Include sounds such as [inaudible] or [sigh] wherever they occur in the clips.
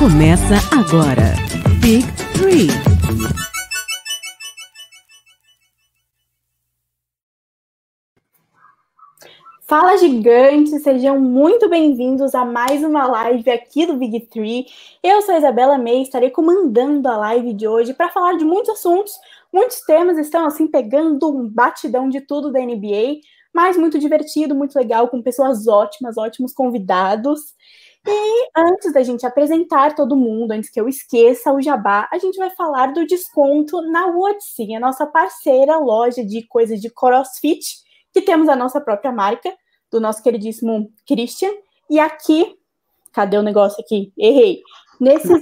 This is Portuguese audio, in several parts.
Começa agora. Big Three. Fala gigantes, sejam muito bem-vindos a mais uma live aqui do Big Three. Eu sou a Isabela May, estarei comandando a live de hoje para falar de muitos assuntos. Muitos temas estão assim pegando um batidão de tudo da NBA, mas muito divertido, muito legal, com pessoas ótimas, ótimos convidados. E antes da gente apresentar todo mundo, antes que eu esqueça o jabá, a gente vai falar do desconto na Woodsy, a nossa parceira loja de coisas de crossfit, que temos a nossa própria marca, do nosso queridíssimo Christian. E aqui, cadê o negócio aqui? Errei. Nesses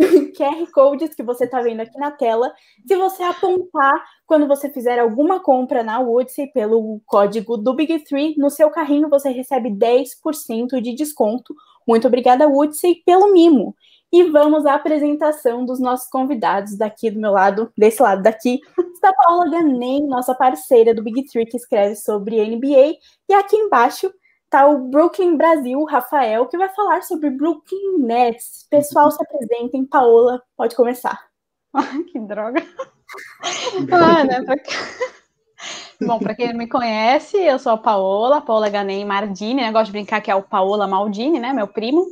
[laughs] QR Codes que você está vendo aqui na tela. Se você apontar quando você fizer alguma compra na Woodsy pelo código do Big Three, no seu carrinho você recebe 10% de desconto. Muito obrigada, Woodsy, pelo mimo. E vamos à apresentação dos nossos convidados daqui do meu lado, desse lado daqui, está a Paula Ganem, nossa parceira do Big Three, que escreve sobre NBA. E aqui embaixo tá o Brooklyn Brasil, Rafael, que vai falar sobre Brooklyn Nets. Pessoal, se apresentem. Paola, pode começar. [laughs] que droga. ah, né? Bom, para quem não me conhece, eu sou a Paola, Paola Ganem Mardini, né? Gosto de brincar que é o Paola Maldini, né? Meu primo.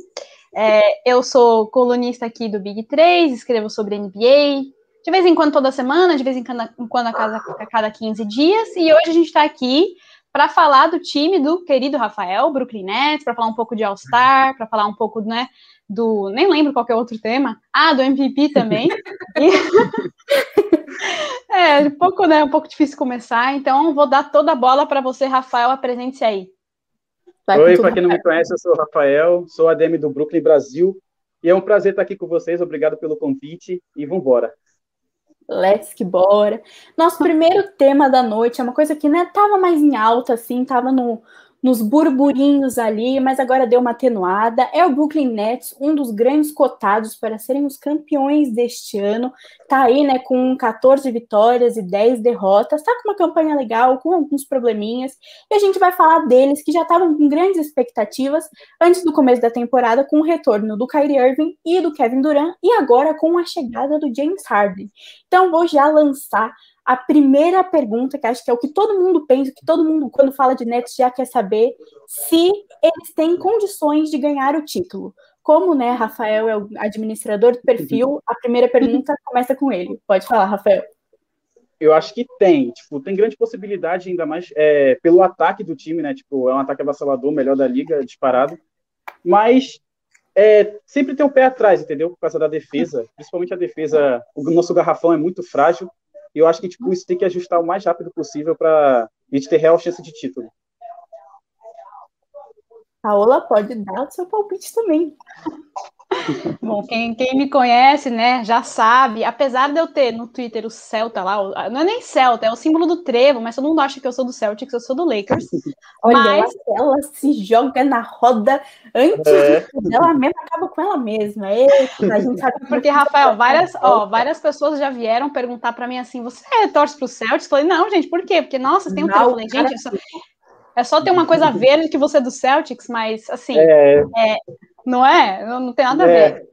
É, eu sou colunista aqui do Big 3, escrevo sobre NBA, de vez em quando toda semana, de vez em quando, a cada, a cada 15 dias, e hoje a gente está aqui para falar do time do querido Rafael, Brooklyn Nets, para falar um pouco de All-Star, para falar um pouco, né, do, nem lembro qual é outro tema, ah, do MVP também. [laughs] é, um pouco, né, um pouco difícil começar, então vou dar toda a bola para você, Rafael, apresente-se aí. Vai Oi, para quem não me conhece, eu sou o Rafael, sou ADM do Brooklyn Brasil, e é um prazer estar aqui com vocês, obrigado pelo convite, e vamos embora. Let's que bora. Nosso primeiro tema da noite é uma coisa que né, tava mais em alta, assim, tava no, nos burburinhos ali, mas agora deu uma atenuada. É o Brooklyn Nets, um dos grandes cotados para serem os campeões deste ano. Tá aí, né, com 14 vitórias e 10 derrotas. Tá com uma campanha legal, com alguns probleminhas. E a gente vai falar deles que já estavam com grandes expectativas antes do começo da temporada, com o retorno do Kyrie Irving e do Kevin Durant, e agora com a chegada do James Harden. Então vou já lançar a primeira pergunta, que acho que é o que todo mundo pensa, que todo mundo, quando fala de Nets, já quer saber se eles têm condições de ganhar o título. Como, né, Rafael é o administrador do perfil, a primeira pergunta começa com ele. Pode falar, Rafael. Eu acho que tem, tipo, tem grande possibilidade, ainda mais é, pelo ataque do time, né? Tipo, é um ataque avassalador, melhor da liga, disparado. Mas é, sempre tem o pé atrás, entendeu? Por causa da defesa, principalmente a defesa. O nosso garrafão é muito frágil. E eu acho que tipo, isso tem que ajustar o mais rápido possível para a gente ter real chance de título. Paola pode dar o seu palpite também. Bom, quem, quem, me conhece, né, já sabe, apesar de eu ter no Twitter o Celta lá, não é nem Celta, é o símbolo do trevo, mas todo mundo acha que eu sou do Celtics, eu sou do Lakers. [laughs] Olha, mas... ela, se joga na roda antes é. ela mesma acaba com ela mesma. Eita, a gente sabe [laughs] Porque, Rafael, várias, ó, várias pessoas já vieram perguntar para mim assim: você torce pro Celtics? Eu falei, não, gente, por quê? Porque, nossa, tem um trevo. Eu falei, gente, só... é só ter uma coisa verde que você é do Celtics, mas assim, é... é não é? Não, não tem nada a é. ver.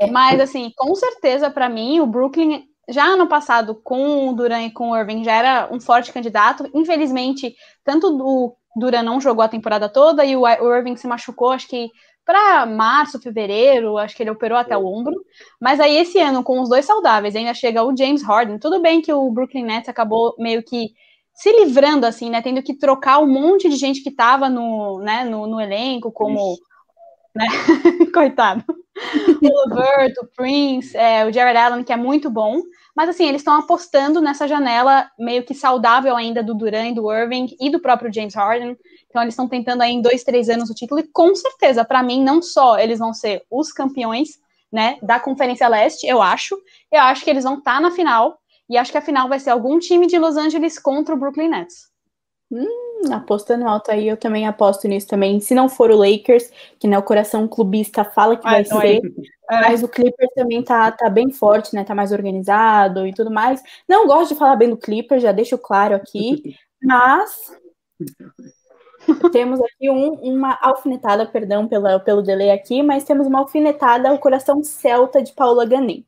É. Mas, assim, com certeza, para mim, o Brooklyn, já ano passado, com o Duran e com o Irving, já era um forte candidato. Infelizmente, tanto o Duran não jogou a temporada toda e o Irving se machucou, acho que para março, fevereiro, acho que ele operou até o ombro. Mas aí, esse ano, com os dois saudáveis, ainda chega o James Harden. Tudo bem que o Brooklyn Nets acabou meio que se livrando, assim, né? Tendo que trocar um monte de gente que estava no, né, no, no elenco, como né? [laughs] Coitado. o Levert, o Prince, é, o Jared Allen, que é muito bom. Mas assim, eles estão apostando nessa janela meio que saudável ainda do Duran, do Irving e do próprio James Harden. Então eles estão tentando aí em dois, três anos o título. E com certeza, para mim, não só eles vão ser os campeões né, da Conferência Leste, eu acho. Eu acho que eles vão estar tá na final. E acho que a final vai ser algum time de Los Angeles contra o Brooklyn Nets. Hum, apostando alto aí, eu também aposto nisso também. Se não for o Lakers, que né, o coração clubista fala que vai, ser, é. mas o Clippers também tá, tá bem forte, né? Tá mais organizado e tudo mais. Não gosto de falar bem do Clippers, já deixo claro aqui, [laughs] mas temos aqui um, uma alfinetada, perdão pela, pelo delay aqui, mas temos uma alfinetada ao coração celta de Paula Ganem.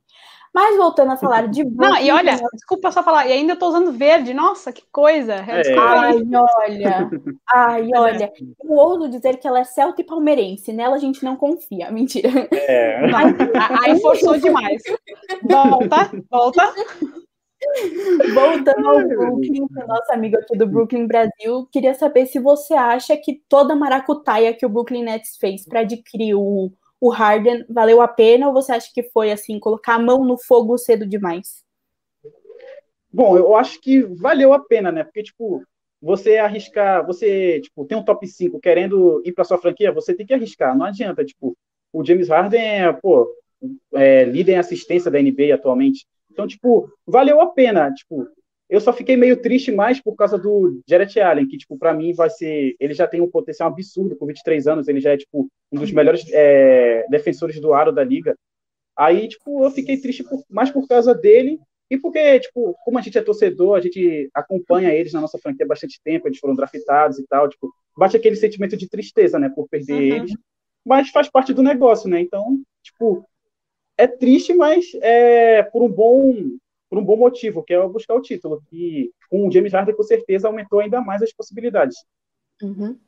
Mas voltando a falar de Não, e olha, desculpa só falar, e ainda eu tô usando verde, nossa, que coisa. É. Ai, olha, ai, é. olha. Eu ouso dizer que ela é celta e palmeirense, nela a gente não confia, [laughs] mentira. É. aí forçou demais. Volta, volta. Voltando ao Brooklyn, para nosso amigo aqui do Brooklyn Brasil, queria saber se você acha que toda a maracutaia que o Brooklyn Nets fez para adquirir o o Harden valeu a pena ou você acha que foi assim, colocar a mão no fogo cedo demais? Bom, eu acho que valeu a pena, né? Porque, tipo, você arriscar, você, tipo, tem um top 5 querendo ir para sua franquia, você tem que arriscar, não adianta, tipo, o James Harden é, pô, é, líder em assistência da NBA atualmente. Então, tipo, valeu a pena, tipo, eu só fiquei meio triste mais por causa do Jarrett Allen, que, tipo, para mim vai ser. Ele já tem um potencial absurdo com 23 anos, ele já é, tipo, um dos melhores é, defensores do aro da liga. Aí, tipo, eu fiquei triste por, mais por causa dele e porque, tipo, como a gente é torcedor, a gente acompanha eles na nossa franquia há bastante tempo, eles foram draftados e tal, tipo, bate aquele sentimento de tristeza, né, por perder uhum. eles, mas faz parte do negócio, né, então, tipo, é triste, mas é por um bom por um bom motivo, que é buscar o título, que com o James Harden com certeza aumentou ainda mais as possibilidades. Uhum.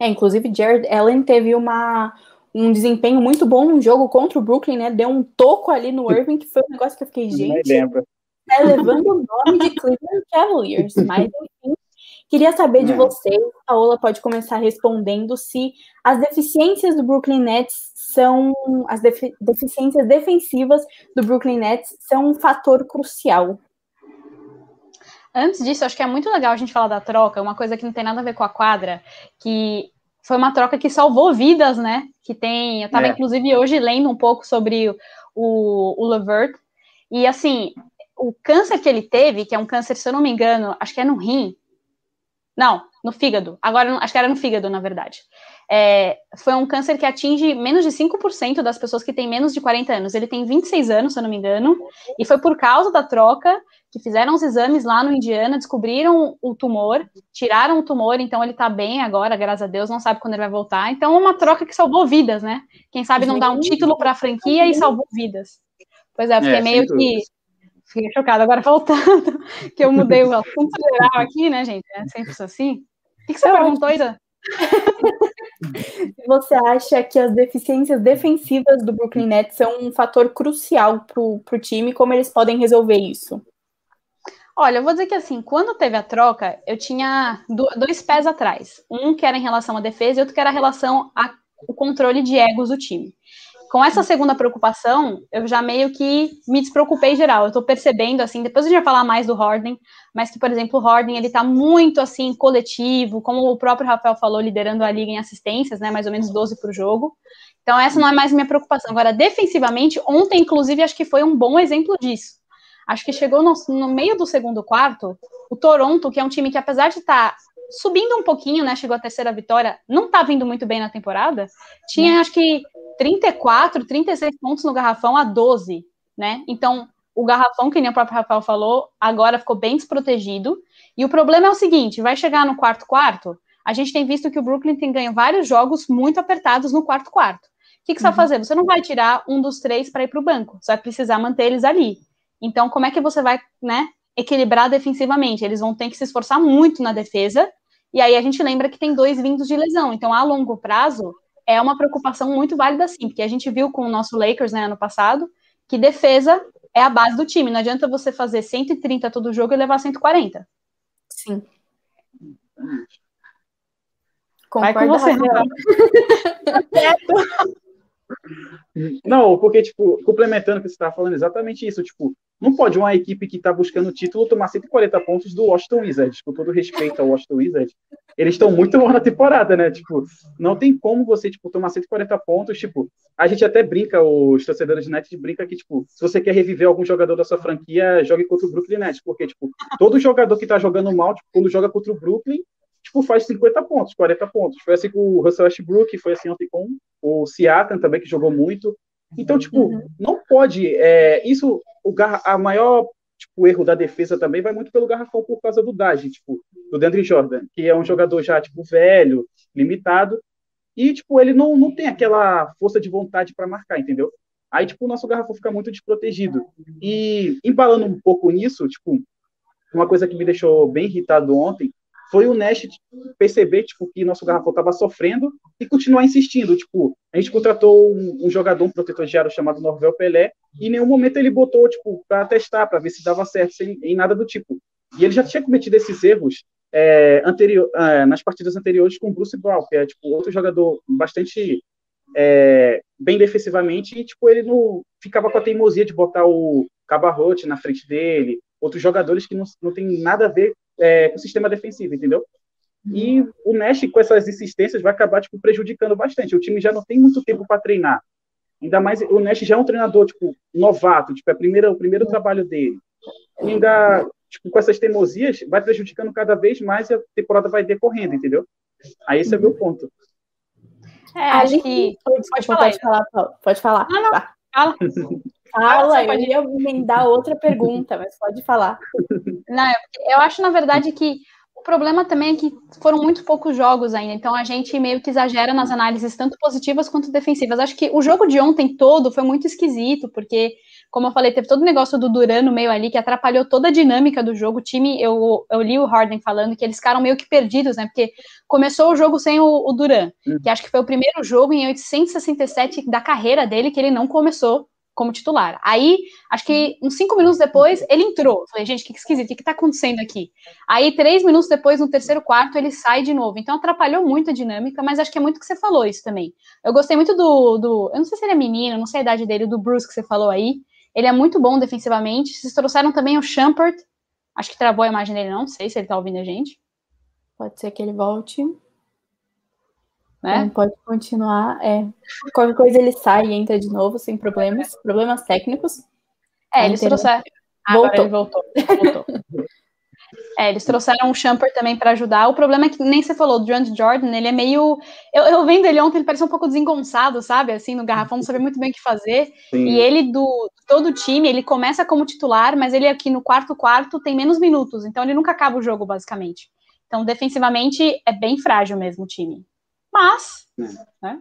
É, inclusive Jared Allen teve uma, um desempenho muito bom no jogo contra o Brooklyn, né? Deu um toco ali no Irving, que foi um negócio que eu fiquei, gente, é levando o nome de Cleveland Cavaliers, mas enfim, Queria saber de é. vocês, a Ola pode começar respondendo se as deficiências do Brooklyn Nets são as defi deficiências defensivas do Brooklyn Nets são um fator crucial. Antes disso, acho que é muito legal a gente falar da troca, uma coisa que não tem nada a ver com a quadra, que foi uma troca que salvou vidas, né? Que tem, eu estava é. inclusive hoje lendo um pouco sobre o, o Levert, e assim, o câncer que ele teve, que é um câncer, se eu não me engano, acho que é no rim, não, no fígado. Agora, acho que era no fígado, na verdade. É, foi um câncer que atinge menos de 5% das pessoas que têm menos de 40 anos. Ele tem 26 anos, se eu não me engano, e foi por causa da troca que fizeram os exames lá no Indiana, descobriram o tumor, tiraram o tumor, então ele tá bem agora, graças a Deus, não sabe quando ele vai voltar. Então é uma troca que salvou vidas, né? Quem sabe não dá um título para a franquia e salvou vidas. Pois é, porque é, meio que fiquei chocada. Agora, [laughs] voltando, que eu mudei o assunto geral aqui, né, gente? É sempre assim. O que, que você eu perguntou, Isa? Você acha que as deficiências defensivas do Brooklyn Nets são um fator crucial para o time? Como eles podem resolver isso? Olha, eu vou dizer que assim, quando teve a troca, eu tinha dois pés atrás. Um que era em relação à defesa e outro que era em relação ao controle de egos do time com essa segunda preocupação, eu já meio que me despreocupei geral. Eu tô percebendo, assim, depois a gente vai falar mais do Harden, mas que, por exemplo, o Harden, ele tá muito, assim, coletivo, como o próprio Rafael falou, liderando a liga em assistências, né, mais ou menos 12 por jogo. Então, essa não é mais minha preocupação. Agora, defensivamente, ontem, inclusive, acho que foi um bom exemplo disso. Acho que chegou no, no meio do segundo quarto, o Toronto, que é um time que, apesar de estar tá subindo um pouquinho, né? Chegou a terceira vitória, não tá vindo muito bem na temporada. Tinha, acho que, 34, 36 pontos no garrafão a 12, né? Então, o garrafão, que nem o próprio Rafael falou, agora ficou bem desprotegido. E o problema é o seguinte: vai chegar no quarto quarto. A gente tem visto que o Brooklyn tem ganho vários jogos muito apertados no quarto quarto. O que, que você uhum. vai fazer? Você não vai tirar um dos três para ir para o banco. Você vai precisar manter eles ali. Então, como é que você vai, né, equilibrar defensivamente? Eles vão ter que se esforçar muito na defesa. E aí a gente lembra que tem dois vindos de lesão. Então, a longo prazo, é uma preocupação muito válida, sim, porque a gente viu com o nosso Lakers, né, ano passado, que defesa é a base do time. Não adianta você fazer 130 todo jogo e levar 140. Sim. Concordo Vai com você, [laughs] [laughs] Não, porque, tipo, complementando o que você estava falando, exatamente isso. Tipo, não pode uma equipe que está buscando o título tomar 140 pontos do Washington Wizards. Com todo respeito ao Washington Wizards, eles estão muito mal na temporada, né? Tipo, não tem como você, tipo, tomar 140 pontos. Tipo, a gente até brinca, os torcedores de Nets brinca que, tipo, se você quer reviver algum jogador da sua franquia, jogue contra o Brooklyn Nets. Porque, tipo, todo jogador que está jogando mal, tipo, quando joga contra o Brooklyn, tipo, faz 50 pontos, 40 pontos. Foi assim com o Russell Westbrook, foi assim ontem com o Siakam também, que jogou muito. Então, tipo, uhum. não pode. É, isso, o a maior tipo, erro da defesa também vai muito pelo garrafão por causa do Dage. Tipo, do DeAndre Jordan, que é um jogador já, tipo, velho, limitado, e, tipo, ele não, não tem aquela força de vontade para marcar, entendeu? Aí, tipo, o nosso garrafão fica muito desprotegido. E, embalando um pouco nisso, tipo, uma coisa que me deixou bem irritado ontem foi o Nash perceber, tipo, que nosso garrafão estava sofrendo e continuar insistindo. Tipo, a gente contratou um, um jogador, um protetor de aro chamado Norvel Pelé, e em nenhum momento ele botou, tipo, para testar, para ver se dava certo, sem, em nada do tipo. E ele já tinha cometido esses erros é, anterior, é, nas partidas anteriores com o Bruce Brown, que é tipo outro jogador bastante é, bem defensivamente, e tipo ele não ficava com a teimosia de botar o Cabarrote na frente dele, outros jogadores que não, não tem nada a ver é, com o sistema defensivo, entendeu? E o Nash, com essas insistências, vai acabar tipo, prejudicando bastante. O time já não tem muito tempo para treinar. Ainda mais, o Nash já é um treinador tipo, novato, tipo, é a primeira, o primeiro trabalho dele. E ainda tipo, com essas teimosias, vai prejudicando cada vez mais e a temporada vai decorrendo, entendeu? Aí esse é o meu ponto. É, acho que. Pode, pode falar, pode falar, pode falar. Não, não, fala. Fala, eu ia emendar outra pergunta, mas pode falar. Não, eu acho, na verdade, que o problema também é que foram muito poucos jogos ainda, então a gente meio que exagera nas análises, tanto positivas quanto defensivas. Acho que o jogo de ontem todo foi muito esquisito, porque como eu falei, teve todo o negócio do Duran no meio ali que atrapalhou toda a dinâmica do jogo. O time, eu, eu li o Harden falando que eles ficaram meio que perdidos, né? Porque começou o jogo sem o, o Duran, uhum. que acho que foi o primeiro jogo em 867 da carreira dele que ele não começou como titular. Aí, acho que uns cinco minutos depois, ele entrou. Falei, gente, que esquisito, o que, está acontecendo aqui? Aí, três minutos depois, no terceiro quarto, ele sai de novo. Então, atrapalhou muito a dinâmica, mas acho que é muito que você falou isso também. Eu gostei muito do, do. Eu não sei se ele é menino, não sei a idade dele, do Bruce que você falou aí. Ele é muito bom defensivamente. Vocês trouxeram também o Champert. Acho que travou a imagem dele, não sei se ele tá ouvindo a gente. Pode ser que ele volte. Né? Então, pode continuar. É. Qualquer coisa ele sai e entra de novo, sem problemas. Problemas técnicos. É, eles trouxeram. Voltou. Agora ele voltou. voltou. [laughs] É, eles trouxeram o Shumper também para ajudar. O problema é que nem você falou, o Durant Jordan, ele é meio. Eu, eu vendo ele ontem, ele parece um pouco desengonçado, sabe? Assim, no garrafão, não sabia muito bem o que fazer. Sim. E ele, do todo o time, ele começa como titular, mas ele aqui no quarto quarto tem menos minutos, então ele nunca acaba o jogo, basicamente. Então, defensivamente, é bem frágil mesmo o time. Mas, né?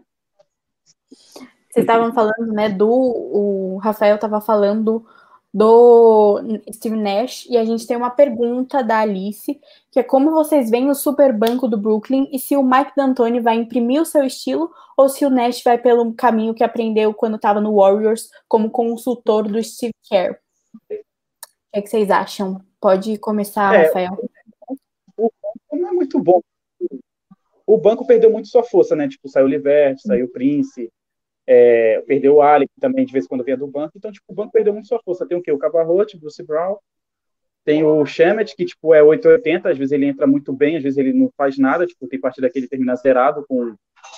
Vocês estavam falando, né, do. O Rafael estava falando do Steve Nash e a gente tem uma pergunta da Alice, que é como vocês veem o super banco do Brooklyn e se o Mike D'Antoni vai imprimir o seu estilo ou se o Nash vai pelo caminho que aprendeu quando estava no Warriors como consultor do Steve Kerr. O que, é que vocês acham? Pode começar, é, Rafael. O banco não é muito bom. O banco perdeu muito sua força, né? Tipo, saiu o Livert, saiu o Prince, é, perdeu o Ali, também de vez em quando vinha do banco. Então, tipo, o banco perdeu muito sua força. Tem o quê? O Cabarrote, Bruce Brown. Tem o Shemet, que, tipo, é 880. Às vezes ele entra muito bem, às vezes ele não faz nada. Tipo, tem partida que ele termina zerado, com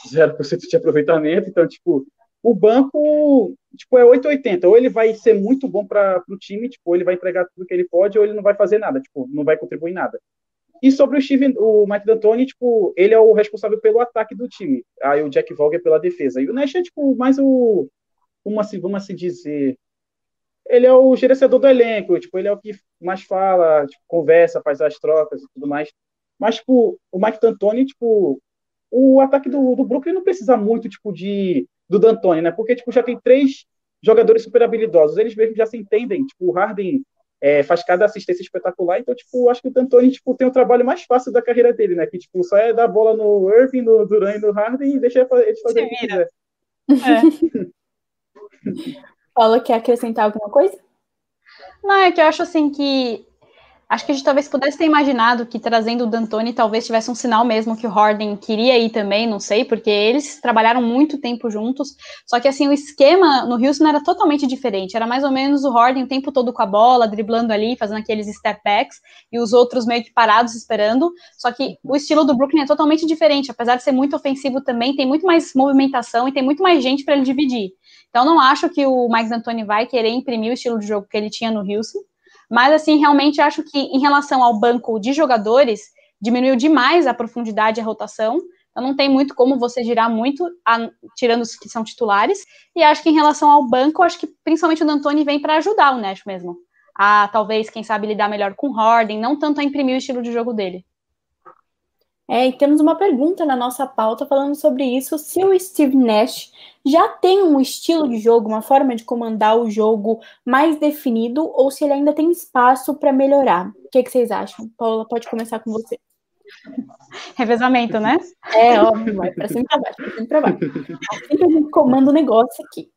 0% de aproveitamento. Então, tipo, o banco, tipo, é 880. Ou ele vai ser muito bom para o time, tipo, ou ele vai entregar tudo que ele pode, ou ele não vai fazer nada, tipo, não vai contribuir nada. E sobre o Steve, o Mike D'Antoni, tipo, ele é o responsável pelo ataque do time. Aí o Jack Vogel pela defesa. E o Nash é, tipo, mais o. Como assim, vamos assim dizer. Ele é o gerenciador do elenco, tipo, ele é o que mais fala, tipo, conversa, faz as trocas e tudo mais. Mas, tipo, o Mike D'Antoni, tipo, o ataque do, do Brooklyn não precisa muito, tipo, de do D'Antoni, né? Porque, tipo, já tem três jogadores super habilidosos. Eles mesmos já se entendem. Tipo, o Harden é, faz cada assistência espetacular. Então, tipo, acho que o D'Antoni tipo, tem o trabalho mais fácil da carreira dele, né? Que, tipo, só é dar bola no Irving, no Duran e no Harden e deixa eles fazer o que quiser. É. [laughs] Paula, quer acrescentar alguma coisa? Não, é que eu acho assim que Acho que a gente talvez pudesse ter imaginado que trazendo o D'Antoni talvez tivesse um sinal mesmo que o Harden queria ir também, não sei, porque eles trabalharam muito tempo juntos. Só que assim, o esquema no Houston era totalmente diferente. Era mais ou menos o Harden o tempo todo com a bola, driblando ali, fazendo aqueles step backs, e os outros meio que parados esperando. Só que o estilo do Brooklyn é totalmente diferente, apesar de ser muito ofensivo também, tem muito mais movimentação e tem muito mais gente para ele dividir. Então não acho que o Mike D'Antoni vai querer imprimir o estilo de jogo que ele tinha no Houston. Mas, assim, realmente acho que em relação ao banco de jogadores, diminuiu demais a profundidade e a rotação. Então, não tem muito como você girar muito, a, tirando os que são titulares. E acho que em relação ao banco, acho que principalmente o D'Antoni vem para ajudar o Nash mesmo. A talvez, quem sabe, lidar melhor com o Harden, não tanto a imprimir o estilo de jogo dele. É, e temos uma pergunta na nossa pauta falando sobre isso. Se o Steve Nash já tem um estilo de jogo, uma forma de comandar o jogo mais definido, ou se ele ainda tem espaço para melhorar. O que, que, vocês acham? Paula, pode começar com você. [laughs] Revezamento, né? É, óbvio, vai para cima e para baixo, para cima e para baixo. [laughs] Assim que a gente comanda o negócio aqui.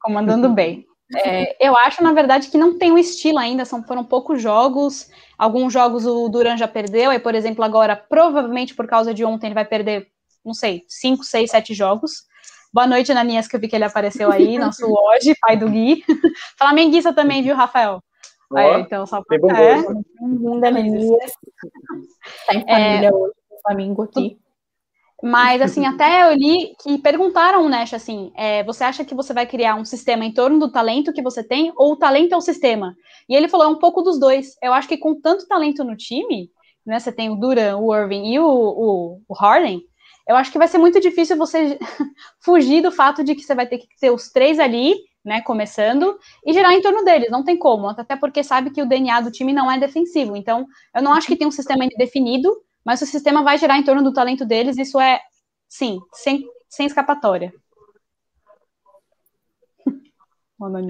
Comandando bem. É, eu acho, na verdade, que não tem um estilo ainda, são, foram poucos jogos. Alguns jogos o Duran já perdeu, aí, por exemplo, agora, provavelmente por causa de ontem, ele vai perder, não sei, 5, 6, 7 jogos. Boa noite, Nanias, que eu vi que ele apareceu aí, [laughs] nosso hoje, pai do Gui. [laughs] Flamenguista também, viu, Rafael? Oh, é, então, só pra... É, Linda, Nanias. [laughs] Tá em família é, hoje, Flamengo aqui. Mas, assim, até eu li que perguntaram, Nash, assim, é, você acha que você vai criar um sistema em torno do talento que você tem, ou o talento é o sistema? E ele falou, é um pouco dos dois. Eu acho que com tanto talento no time, né, você tem o Duran, o Irving e o, o, o Harden, eu acho que vai ser muito difícil você [laughs] fugir do fato de que você vai ter que ter os três ali, né, começando, e girar em torno deles, não tem como, até porque sabe que o DNA do time não é defensivo, então eu não acho que tem um sistema definido, mas o sistema vai girar em torno do talento deles, isso é, sim, sem, sem escapatória. [laughs]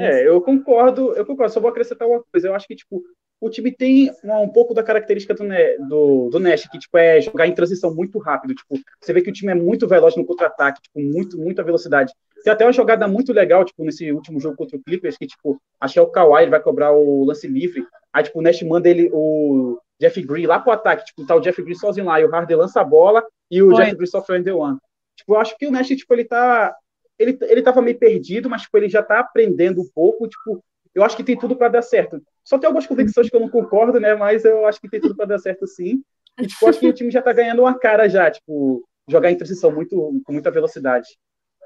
É, eu concordo, eu concordo, só vou acrescentar uma coisa, eu acho que, tipo, o time tem um, um pouco da característica do, do, do Nash, que, tipo, é jogar em transição muito rápido, tipo, você vê que o time é muito veloz no contra-ataque, tipo, muito, muita velocidade. Tem até uma jogada muito legal, tipo, nesse último jogo contra o Clippers, que, tipo, acho que é o Kawhi, ele vai cobrar o lance livre, aí, tipo, o Nash manda ele, o Jeff Green lá pro ataque, tipo, tá o Jeff Green sozinho lá, e o Harden lança a bola, e o Foi. Jeff Green sofre o the one. Tipo, eu acho que o Nash, tipo, ele tá... Ele, ele tava meio perdido, mas, tipo, ele já tá aprendendo um pouco, tipo, eu acho que tem tudo para dar certo. Só tem algumas convicções que eu não concordo, né, mas eu acho que tem tudo para dar certo sim. E, tipo, acho que o time já tá ganhando uma cara já, tipo, jogar em transição muito, com muita velocidade.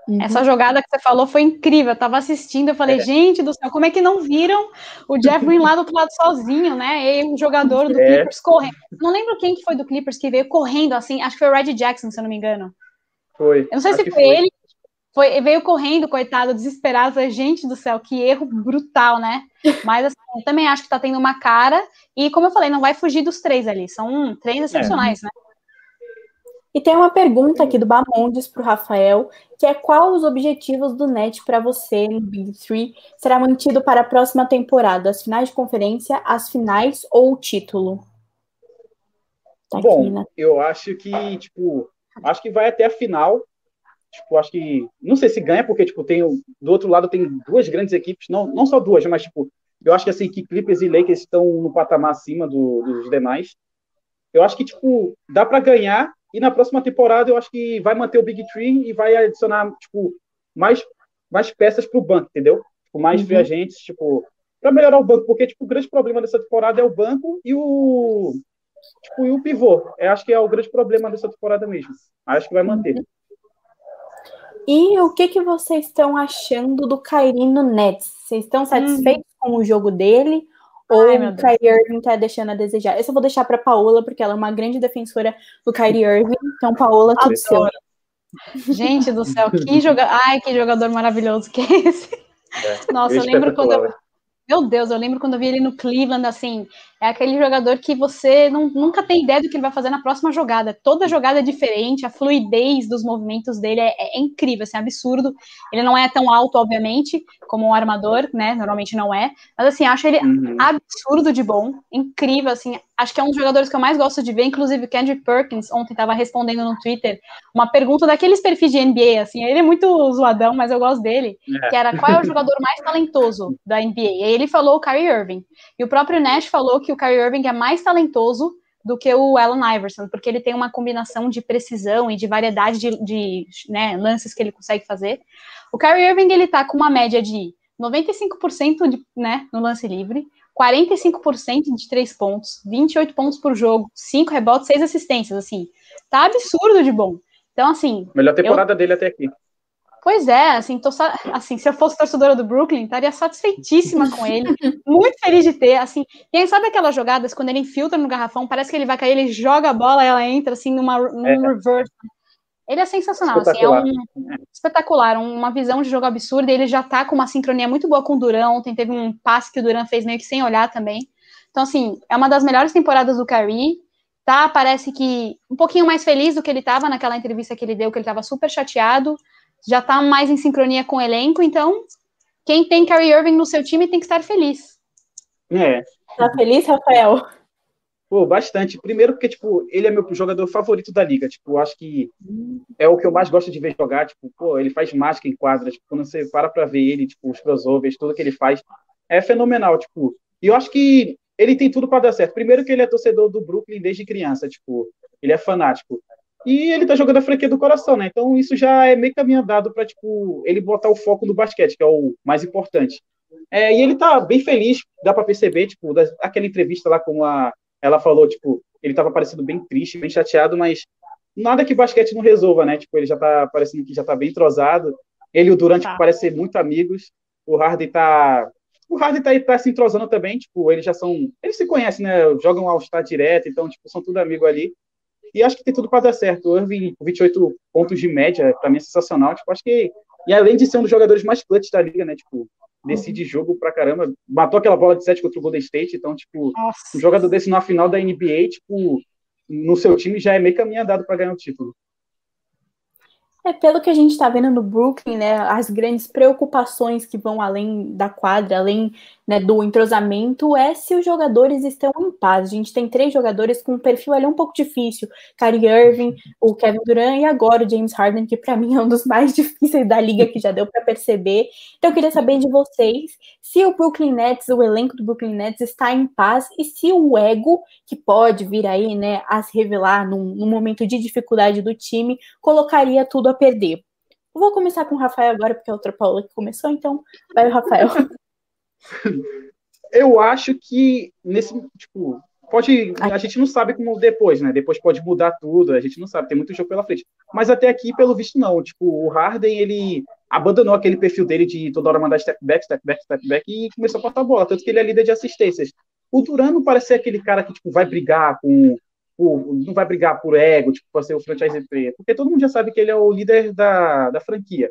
Uhum. Essa jogada que você falou foi incrível. Eu tava assistindo, eu falei, é. gente do céu, como é que não viram o Jeff Green lá do outro lado sozinho, né? E o jogador do é. Clippers correndo. Não lembro quem que foi do Clippers que veio correndo assim, acho que foi o Red Jackson, se eu não me engano. Foi. Eu não sei se foi, foi, ele. Foi, veio correndo, coitado, desesperado. Falei, gente do céu, que erro brutal, né? [laughs] Mas assim, eu também acho que tá tendo uma cara. E como eu falei, não vai fugir dos três ali. São três é. excepcionais, é. né? E tem uma pergunta aqui do Bamondes para o Rafael, que é qual os objetivos do NET para você no Big Three será mantido para a próxima temporada? As finais de conferência, as finais ou o título? Tá Bom, aqui, né? eu acho que, tipo, acho que vai até a final. Tipo, acho que. Não sei se ganha, porque, tipo, tem. Do outro lado tem duas grandes equipes, não, não só duas, mas, tipo, eu acho que assim, que Clippers e Lakers estão no patamar acima do, dos demais. Eu acho que, tipo, dá para ganhar e na próxima temporada eu acho que vai manter o Big Tree e vai adicionar, tipo, mais, mais peças para o banco, entendeu? Tipo, mais uhum. agentes, tipo, para melhorar o banco, porque, tipo, o grande problema dessa temporada é o banco e o, tipo, e o pivô. Eu acho que é o grande problema dessa temporada mesmo. Acho que vai manter. Uhum. E o que, que vocês estão achando do Kyrie no Nets? Vocês estão satisfeitos uhum. com o jogo dele? Ou o Kyrie Irving tá deixando a desejar. Essa eu vou deixar pra Paola, porque ela é uma grande defensora do Kyrie Irving. Então, Paola, tudo seu. Gente do céu, que jogador. Ai, que jogador maravilhoso que é esse. É, Nossa, eu lembro quando eu, meu Deus, eu lembro quando eu vi ele no Cleveland, assim, é aquele jogador que você não, nunca tem ideia do que ele vai fazer na próxima jogada. Toda jogada é diferente, a fluidez dos movimentos dele é, é incrível, assim, é absurdo. Ele não é tão alto, obviamente, como um armador, né? Normalmente não é. Mas assim, acho ele uhum. absurdo de bom, incrível, assim. Acho que é um dos jogadores que eu mais gosto de ver, inclusive o Kendrick Perkins ontem estava respondendo no Twitter uma pergunta daqueles perfis de NBA, assim, ele é muito zoadão, mas eu gosto dele, é. que era qual é o jogador mais talentoso da NBA? E ele falou o Kyrie Irving. E o próprio Nash falou que o Kyrie Irving é mais talentoso do que o Allen Iverson, porque ele tem uma combinação de precisão e de variedade de, de né, lances que ele consegue fazer. O Kyrie Irving, ele tá com uma média de 95% de, né, no lance livre, 45% de três pontos, 28 pontos por jogo, 5 rebotes, 6 assistências, assim. Tá absurdo de bom. Então, assim. Melhor temporada eu... dele até aqui. Pois é, assim, tô, assim, se eu fosse torcedora do Brooklyn, estaria satisfeitíssima com ele, [laughs] muito feliz de ter, assim, quem sabe aquelas jogadas, quando ele infiltra no garrafão, parece que ele vai cair, ele joga a bola, ela entra, assim, numa, num é. reverse, ele é sensacional, assim, é um espetacular, uma visão de jogo absurda. Ele já tá com uma sincronia muito boa com o Duran. Ontem teve um passe que o Duran fez meio que sem olhar também. Então, assim, é uma das melhores temporadas do Kyrie. tá, parece que um pouquinho mais feliz do que ele estava naquela entrevista que ele deu, que ele estava super chateado, já está mais em sincronia com o elenco, então quem tem Kyrie Irving no seu time tem que estar feliz. É. Tá feliz, Rafael? Pô, bastante. Primeiro porque, tipo, ele é meu jogador favorito da liga. Tipo, acho que é o que eu mais gosto de ver jogar. Tipo, pô, ele faz mágica em quadra. Tipo, quando você para pra ver ele, tipo, os crossovers, tudo que ele faz, é fenomenal. Tipo, e eu acho que ele tem tudo para dar certo. Primeiro que ele é torcedor do Brooklyn desde criança. Tipo, ele é fanático. E ele tá jogando a franquia do coração, né? Então isso já é meio caminho andado pra, tipo, ele botar o foco no basquete, que é o mais importante. É, e ele tá bem feliz, dá para perceber, tipo, da, aquela entrevista lá com a ela falou, tipo, ele tava parecendo bem triste, bem chateado, mas nada que basquete não resolva, né? Tipo, ele já tá parecendo que já tá bem entrosado. Ele e o Durant tá. parecem ser muito amigos. O Harden tá o Harden tá, tá se entrosando também, tipo, eles já são, eles se conhecem, né? Jogam ao estar direto, então, tipo, são tudo amigo ali. E acho que tem tudo para dar certo. O Irving, 28 pontos de média, para mim é sensacional. Tipo, acho que e além de ser um dos jogadores mais clutch da liga, né? Tipo, decide jogo pra caramba. Matou aquela bola de 7 contra o Golden State. Então, tipo, Nossa. um jogador desse na final da NBA, tipo, no seu time já é meio caminho andado para ganhar o título. É, pelo que a gente está vendo no Brooklyn, né, as grandes preocupações que vão além da quadra, além né, do entrosamento, é se os jogadores estão em paz. A gente tem três jogadores com um perfil ali um pouco difícil: Kyrie Irving, o Kevin Durant e agora o James Harden, que para [laughs] mim é um dos mais difíceis da liga, que já deu para perceber. Então eu queria saber de vocês se o Brooklyn Nets, o elenco do Brooklyn Nets está em paz e se o ego, que pode vir aí né, a se revelar num, num momento de dificuldade do time, colocaria tudo a perder. Vou começar com o Rafael agora, porque é outra Paula que começou, então vai o Rafael. [laughs] [laughs] Eu acho que nesse, tipo, pode, a gente não sabe como depois, né? Depois pode mudar tudo, a gente não sabe, tem muito jogo pela frente. Mas até aqui, pelo visto, não. Tipo, o Harden, ele abandonou aquele perfil dele de toda hora mandar step back, step back, step back e começou a cortar a bola, tanto que ele é líder de assistências. O Duran não parece ser aquele cara que tipo, vai brigar com por, não vai brigar por ego, tipo, para ser o franchise player, porque todo mundo já sabe que ele é o líder da, da franquia.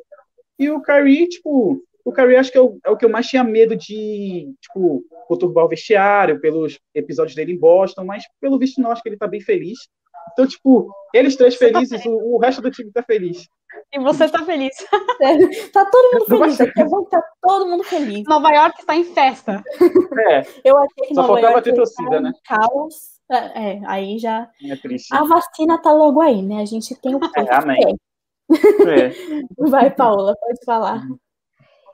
E o Kyrie, tipo, o Kyrie acho que é o, é o que eu mais tinha medo de, tipo, conturbar o vestiário pelos episódios dele em Boston, mas pelo visto não, acho que ele tá bem feliz. Então, tipo, eles três tá felizes, tá o, o, resto do time tá feliz. E você tá feliz. tá todo mundo feliz. Aqui é bom tá todo mundo feliz. Nova York está em festa. É. [laughs] Eu achei que Só Nova faltava York ter torcida, né? Caos é, é, aí já. É triste. A vacina tá logo aí, né? A gente tem o que é, amém. É. [laughs] Vai, Paula, pode falar.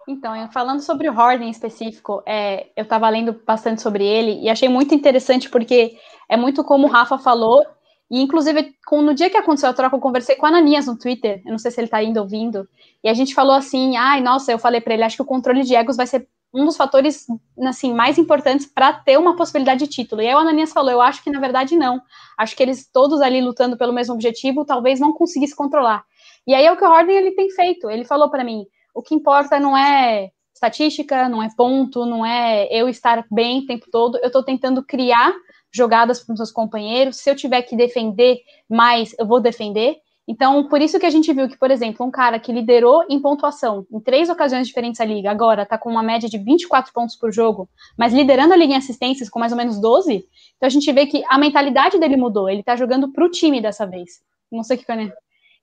Então, falando sobre o Harden em específico, é, eu estava lendo bastante sobre ele e achei muito interessante porque é muito como o Rafa falou, e inclusive com, no dia que aconteceu a troca, eu conversei com a Ananias no Twitter, eu não sei se ele está ainda ouvindo, e a gente falou assim, ai, nossa, eu falei para ele, acho que o controle de egos vai ser um dos fatores assim mais importantes para ter uma possibilidade de título. E aí o Ananias falou, eu acho que na verdade não. Acho que eles todos ali lutando pelo mesmo objetivo, talvez não conseguisse controlar. E aí é o que o Harden ele tem feito. Ele falou para mim, o que importa não é estatística, não é ponto, não é eu estar bem o tempo todo. Eu estou tentando criar jogadas para os meus companheiros. Se eu tiver que defender mais, eu vou defender. Então, por isso que a gente viu que, por exemplo, um cara que liderou em pontuação em três ocasiões diferentes a liga, agora está com uma média de 24 pontos por jogo, mas liderando a liga em assistências com mais ou menos 12, então a gente vê que a mentalidade dele mudou, ele está jogando para o time dessa vez. Não sei o que, Cané.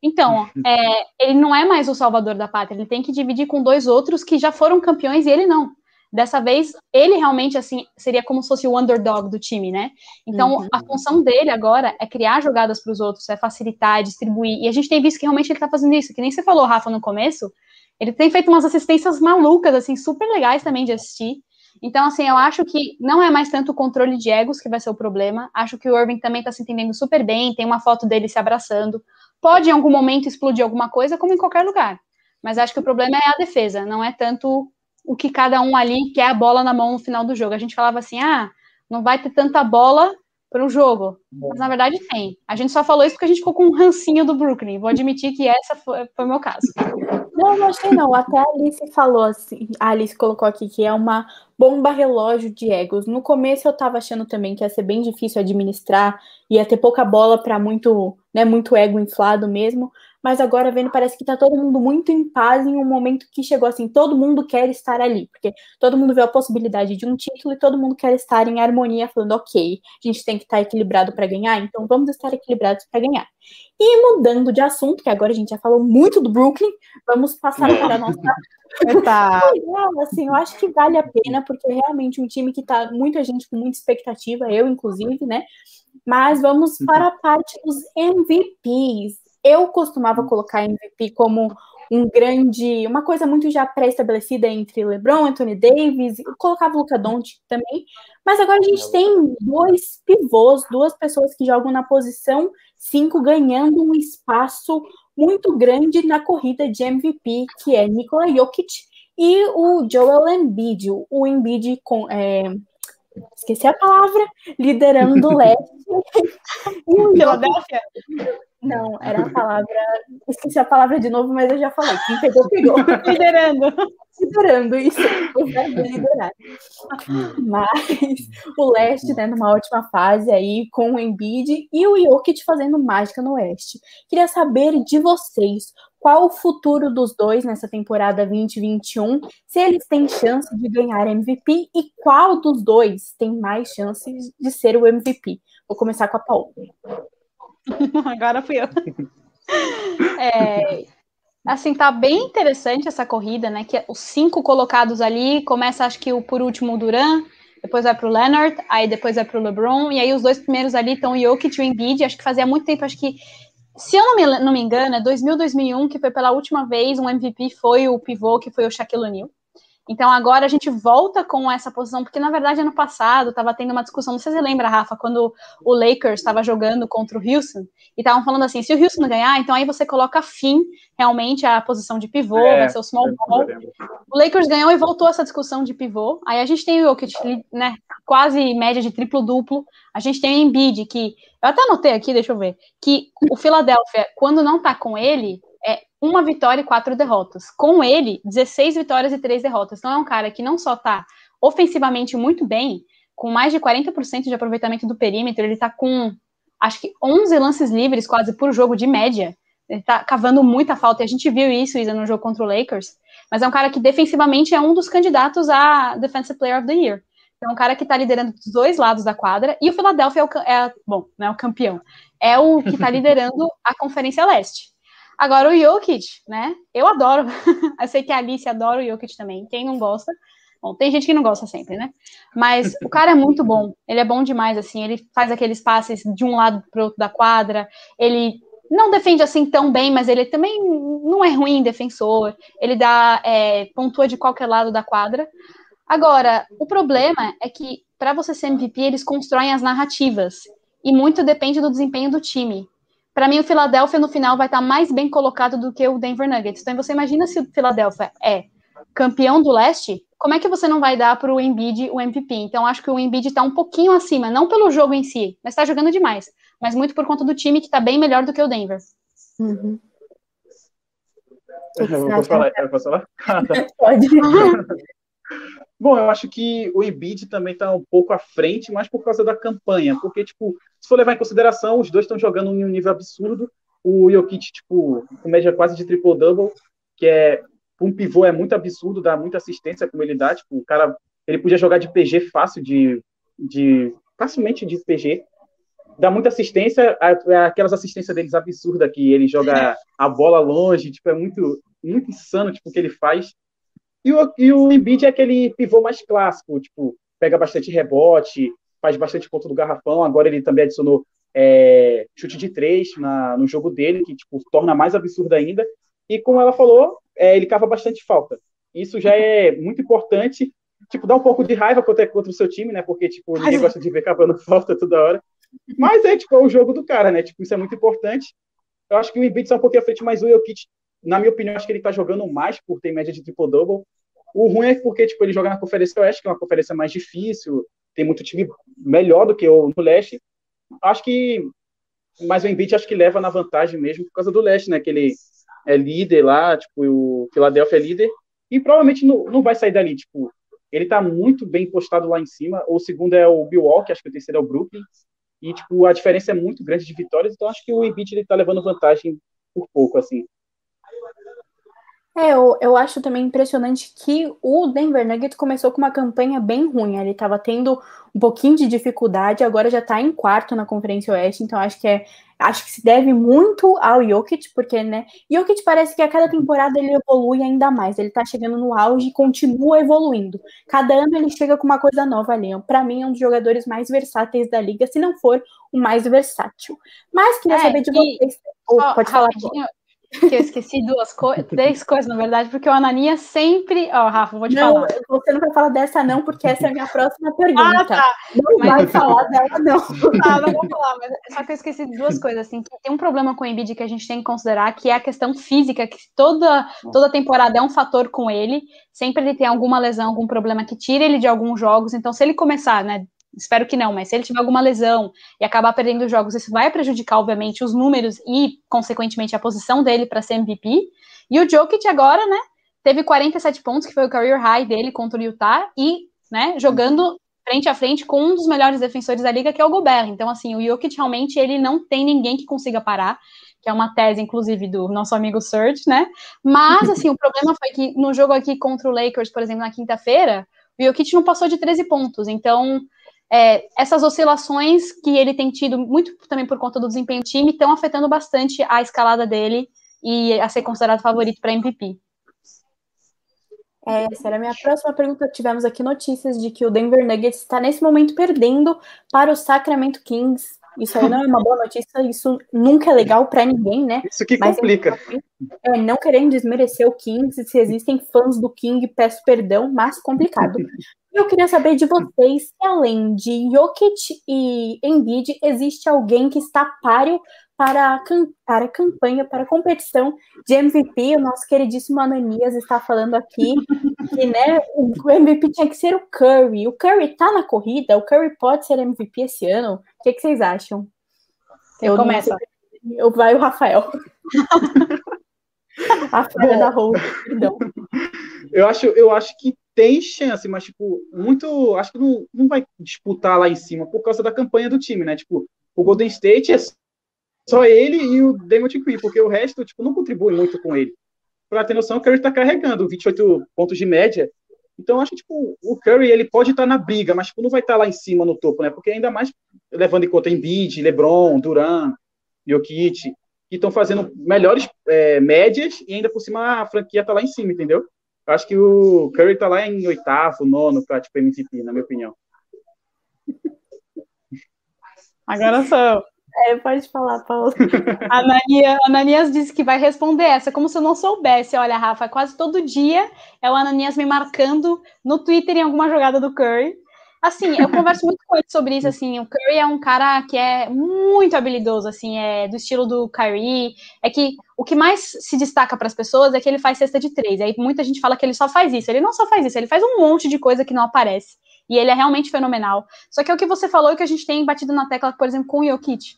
Então, é, ele não é mais o salvador da pátria, ele tem que dividir com dois outros que já foram campeões e ele não. Dessa vez, ele realmente, assim, seria como se fosse o underdog do time, né? Então, uhum. a função dele agora é criar jogadas para os outros, é facilitar, é distribuir. E a gente tem visto que realmente ele está fazendo isso, que nem você falou, Rafa, no começo. Ele tem feito umas assistências malucas, assim, super legais também de assistir. Então, assim, eu acho que não é mais tanto o controle de egos que vai ser o problema. Acho que o Irving também está se entendendo super bem, tem uma foto dele se abraçando. Pode, em algum momento, explodir alguma coisa, como em qualquer lugar. Mas acho que o problema é a defesa, não é tanto o que cada um ali quer a bola na mão no final do jogo. A gente falava assim, ah, não vai ter tanta bola para o jogo. Mas na verdade tem. A gente só falou isso porque a gente ficou com um rancinho do Brooklyn. Vou admitir que essa foi, foi o meu caso. Não, não achei não. Até a Alice falou assim, a Alice colocou aqui que é uma bomba relógio de egos. No começo eu tava achando também que ia ser bem difícil administrar, ia ter pouca bola para muito, né, muito ego inflado mesmo, mas agora vendo parece que tá todo mundo muito em paz em um momento que chegou assim, todo mundo quer estar ali, porque todo mundo vê a possibilidade de um título e todo mundo quer estar em harmonia, falando, ok, a gente tem que estar equilibrado para ganhar, então vamos estar equilibrados para ganhar. E mudando de assunto, que agora a gente já falou muito do Brooklyn, vamos passar para a nossa [laughs] Tá. assim, eu acho que vale a pena, porque é realmente um time que tá muita gente com muita expectativa, eu inclusive, né? Mas vamos uhum. para a parte dos MVPs. Eu costumava uhum. colocar MVP como um grande, uma coisa muito já pré-estabelecida entre LeBron, Anthony Davis, colocava o Luca Doncic também, mas agora a gente tem dois pivôs, duas pessoas que jogam na posição 5, ganhando um espaço muito grande na corrida de MVP, que é Nikola Jokic e o Joel Embiid, o Embiid com é, esqueci a palavra, liderando o [laughs] leste. [laughs] Filadélfia? Não, [laughs] era a palavra. Esqueci a palavra de novo, mas eu já falei. Quem pegou, pegou. [laughs] Liderando. Liderando, isso. O verbo liderar. Mas o leste, né, numa ótima fase aí, com o Embiid e o Jokic fazendo mágica no oeste. Queria saber de vocês qual o futuro dos dois nessa temporada 2021, se eles têm chance de ganhar MVP e qual dos dois tem mais chances de ser o MVP. Vou começar com a Paula. [laughs] Agora fui eu. É, assim, tá bem interessante essa corrida, né? Que os cinco colocados ali, começa acho que o por último o Duran, depois vai pro Leonard, aí depois vai pro LeBron, e aí os dois primeiros ali estão o Jokic e o Embiid, acho que fazia muito tempo, acho que se eu não me, não me engano, é 2000, 2001, que foi pela última vez um MVP foi o pivô, que foi o Shaquille O'Neal. Então agora a gente volta com essa posição, porque na verdade ano passado estava tendo uma discussão, não sei se você lembra, Rafa, quando o Lakers estava jogando contra o Houston, e estavam falando assim, se o Houston ganhar, então aí você coloca fim realmente à posição de pivô, é, vai ser o small ball. O Lakers ganhou e voltou essa discussão de pivô. Aí a gente tem o Jokic, né, quase média de triplo-duplo. A gente tem o Embiid, que eu até anotei aqui, deixa eu ver, que o Philadelphia, quando não tá com ele, é uma vitória e quatro derrotas. Com ele, 16 vitórias e três derrotas. Então é um cara que não só tá ofensivamente muito bem, com mais de 40% de aproveitamento do perímetro, ele tá com acho que 11 lances livres quase por jogo de média. Ele tá cavando muita falta, e a gente viu isso, Isa, no jogo contra o Lakers. Mas é um cara que defensivamente é um dos candidatos a Defensive Player of the Year. É um cara que está liderando dos dois lados da quadra, e o Philadelphia é, o, é bom, não é o campeão, é o que está liderando a Conferência Leste. Agora, o Jokic, né? Eu adoro. [laughs] eu sei que a Alice adora o Jokic também. Quem não gosta. Bom, tem gente que não gosta sempre, né? Mas o cara é muito bom. Ele é bom demais, assim. Ele faz aqueles passes de um lado para outro da quadra. Ele não defende assim tão bem, mas ele também não é ruim defensor. Ele dá é, pontua de qualquer lado da quadra. Agora, o problema é que para você ser MVP, eles constroem as narrativas. E muito depende do desempenho do time para mim o Philadelphia no final vai estar tá mais bem colocado do que o Denver Nuggets. Então você imagina se o Philadelphia é campeão do leste, como é que você não vai dar para o Embiid o MVP? Então acho que o Embiid está um pouquinho acima, não pelo jogo em si, mas está jogando demais, mas muito por conta do time que está bem melhor do que o Denver. Uhum. Eu posso falar? Eu posso falar? [laughs] Pode. [laughs] Bom, eu acho que o Embiid também está um pouco à frente, mas por causa da campanha. Porque, tipo, se for levar em consideração, os dois estão jogando em um nível absurdo. O Jokic, tipo, com média quase de triple-double, que é um pivô é muito absurdo, dá muita assistência como ele dá. Tipo, o cara, ele podia jogar de PG fácil, de, de facilmente de PG. Dá muita assistência, aquelas assistências deles absurdas que ele joga a bola longe, tipo, é muito, muito insano, tipo, o que ele faz. E o, e o Embiid é aquele pivô mais clássico, tipo, pega bastante rebote, faz bastante ponto do garrafão. Agora ele também adicionou é, chute de três na, no jogo dele, que tipo, torna mais absurdo ainda. E como ela falou, é, ele cava bastante falta. Isso já é muito importante. Tipo, dá um pouco de raiva contra, contra o seu time, né? Porque, tipo, ninguém gosta de ver cavando [laughs] falta toda hora. Mas é, tipo, é o jogo do cara, né? Tipo, isso é muito importante. Eu acho que o Embiid está um pouquinho à frente, mas o Jokic na minha opinião, acho que ele está jogando mais por ter média de triple-double. O ruim é porque tipo, ele joga na Conferência Oeste, que é uma conferência mais difícil, tem muito time melhor do que o no Leste. Acho que. Mas o Embiid acho que leva na vantagem mesmo por causa do Leste, né? Que ele é líder lá, tipo, o Philadelphia é líder, e provavelmente não, não vai sair dali. Tipo, ele está muito bem postado lá em cima. O segundo é o Milwaukee, acho que o terceiro é o Brooklyn. E, tipo, a diferença é muito grande de vitórias, então acho que o Embiid está levando vantagem por pouco, assim. É, eu, eu acho também impressionante que o Denver Nuggets começou com uma campanha bem ruim. Ele estava tendo um pouquinho de dificuldade, agora já está em quarto na Conferência Oeste, então acho que é acho que se deve muito ao Jokic, porque, né, Jokic parece que a cada temporada ele evolui ainda mais, ele tá chegando no auge e continua evoluindo. Cada ano ele chega com uma coisa nova ali. Para mim é um dos jogadores mais versáteis da liga, se não for o mais versátil. Mas queria é, saber de vocês. Oh, pode falar. Que eu esqueci duas coisas, [laughs] três coisas, na verdade, porque o Ananias sempre. Ó, oh, Rafa, vou te não, falar. Você não vai falar dessa, não, porque essa é a minha próxima pergunta. Ah, tá. Não mas... vai falar dela, não. Tá, [laughs] não vou falar, mas só que eu esqueci duas coisas, assim. Tem um problema com o Embiid que a gente tem que considerar, que é a questão física, que toda, toda temporada é um fator com ele. Sempre ele tem alguma lesão, algum problema que tira ele de alguns jogos. Então, se ele começar, né, espero que não, mas se ele tiver alguma lesão e acabar perdendo jogos, isso vai prejudicar, obviamente, os números e, consequentemente, a posição dele para ser MVP. E o Jokic agora, né, teve 47 pontos, que foi o career high dele contra o Utah, e, né, jogando frente a frente com um dos melhores defensores da liga, que é o Gobert. Então, assim, o Jokic realmente, ele não tem ninguém que consiga parar, que é uma tese, inclusive, do nosso amigo Serge, né? Mas, assim, o problema foi que no jogo aqui contra o Lakers, por exemplo, na quinta-feira, o Jokic não passou de 13 pontos. Então, é, essas oscilações que ele tem tido, muito também por conta do desempenho do time, estão afetando bastante a escalada dele e a ser considerado favorito para MVP. É, essa era a minha próxima pergunta. Tivemos aqui notícias de que o Denver Nuggets está nesse momento perdendo para o Sacramento Kings. Isso aí não é uma boa notícia, isso nunca é legal para ninguém, né? Isso que Mas, complica. É, não querendo desmerecer o Kings, se existem fãs do King, peço perdão, mas complicado. Eu queria saber de vocês se além de Jokic e Embiid, existe alguém que está páreo para a, para a campanha, para a competição de MVP. O nosso queridíssimo Ananias está falando aqui que né, o MVP tinha que ser o Curry. O Curry está na corrida? O Curry pode ser MVP esse ano? O que, que vocês acham? Quem eu começa? Eu vai o Rafael. [laughs] a filha da Rose, perdão. Eu acho, eu acho que tem chance, mas, tipo, muito. Acho que não, não vai disputar lá em cima por causa da campanha do time, né? Tipo, o Golden State é só ele e o Damon Queen, porque o resto, tipo, não contribui muito com ele. Pra ter noção, o Curry tá carregando 28 pontos de média. Então, acho que, tipo, o Curry, ele pode estar tá na briga, mas, tipo, não vai estar tá lá em cima no topo, né? Porque ainda mais levando em conta Embiid, LeBron, Duran, Jokic, que estão fazendo melhores é, médias e ainda por cima a franquia tá lá em cima, entendeu? Eu acho que o Curry tá lá em oitavo, nono para tipo MVP, na minha opinião. Agora sou É, pode falar, Paulo. [laughs] Ananias, Ananias disse que vai responder essa, como se eu não soubesse. Olha, Rafa, quase todo dia é o Ananias me marcando no Twitter em alguma jogada do Curry. Assim, eu converso muito com ele sobre isso, assim, o Curry é um cara que é muito habilidoso, assim, é do estilo do Kyrie, é que o que mais se destaca para as pessoas é que ele faz cesta de três, aí muita gente fala que ele só faz isso, ele não só faz isso, ele faz um monte de coisa que não aparece, e ele é realmente fenomenal. Só que é o que você falou e que a gente tem batido na tecla, por exemplo, com o Jokic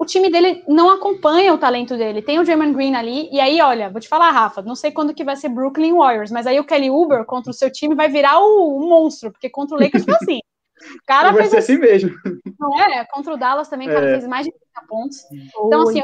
o time dele não acompanha o talento dele. Tem o Draymond Green ali, e aí, olha, vou te falar, Rafa, não sei quando que vai ser Brooklyn Warriors, mas aí o Kelly Uber contra o seu time vai virar o, o monstro, porque contra o Lakers foi assim. O cara vai fez ser assim mesmo. Não é? Contra o Dallas também, o cara é. fez mais de 30 pontos. Então, assim,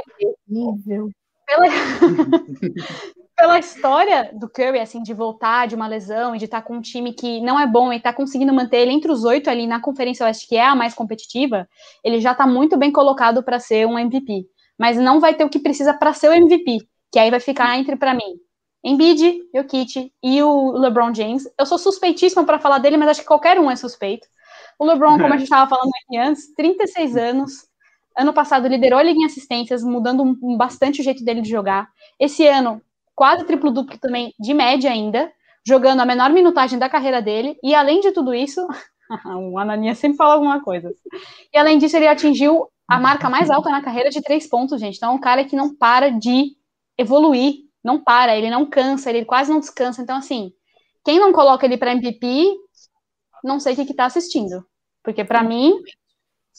horrível. Pela... [laughs] pela história do Curry, assim, de voltar de uma lesão e de estar tá com um time que não é bom e tá conseguindo manter ele entre os oito ali na Conferência Oeste, que é a mais competitiva, ele já tá muito bem colocado para ser um MVP. Mas não vai ter o que precisa para ser o MVP, que aí vai ficar entre, para mim, Embiid, Jokic e o LeBron James. Eu sou suspeitíssima para falar dele, mas acho que qualquer um é suspeito. O LeBron, como a gente estava falando aqui antes, 36 anos, ano passado liderou a liga em assistências, mudando bastante o jeito dele de jogar. Esse ano quase triplo-duplo também de média ainda, jogando a menor minutagem da carreira dele, e além de tudo isso, [laughs] o Ananias sempre fala alguma coisa. E além disso, ele atingiu a marca mais alta na carreira de três pontos, gente. Então é um cara que não para de evoluir, não para, ele não cansa, ele quase não descansa. Então, assim, quem não coloca ele para MVP, não sei o que, que tá assistindo. Porque para mim,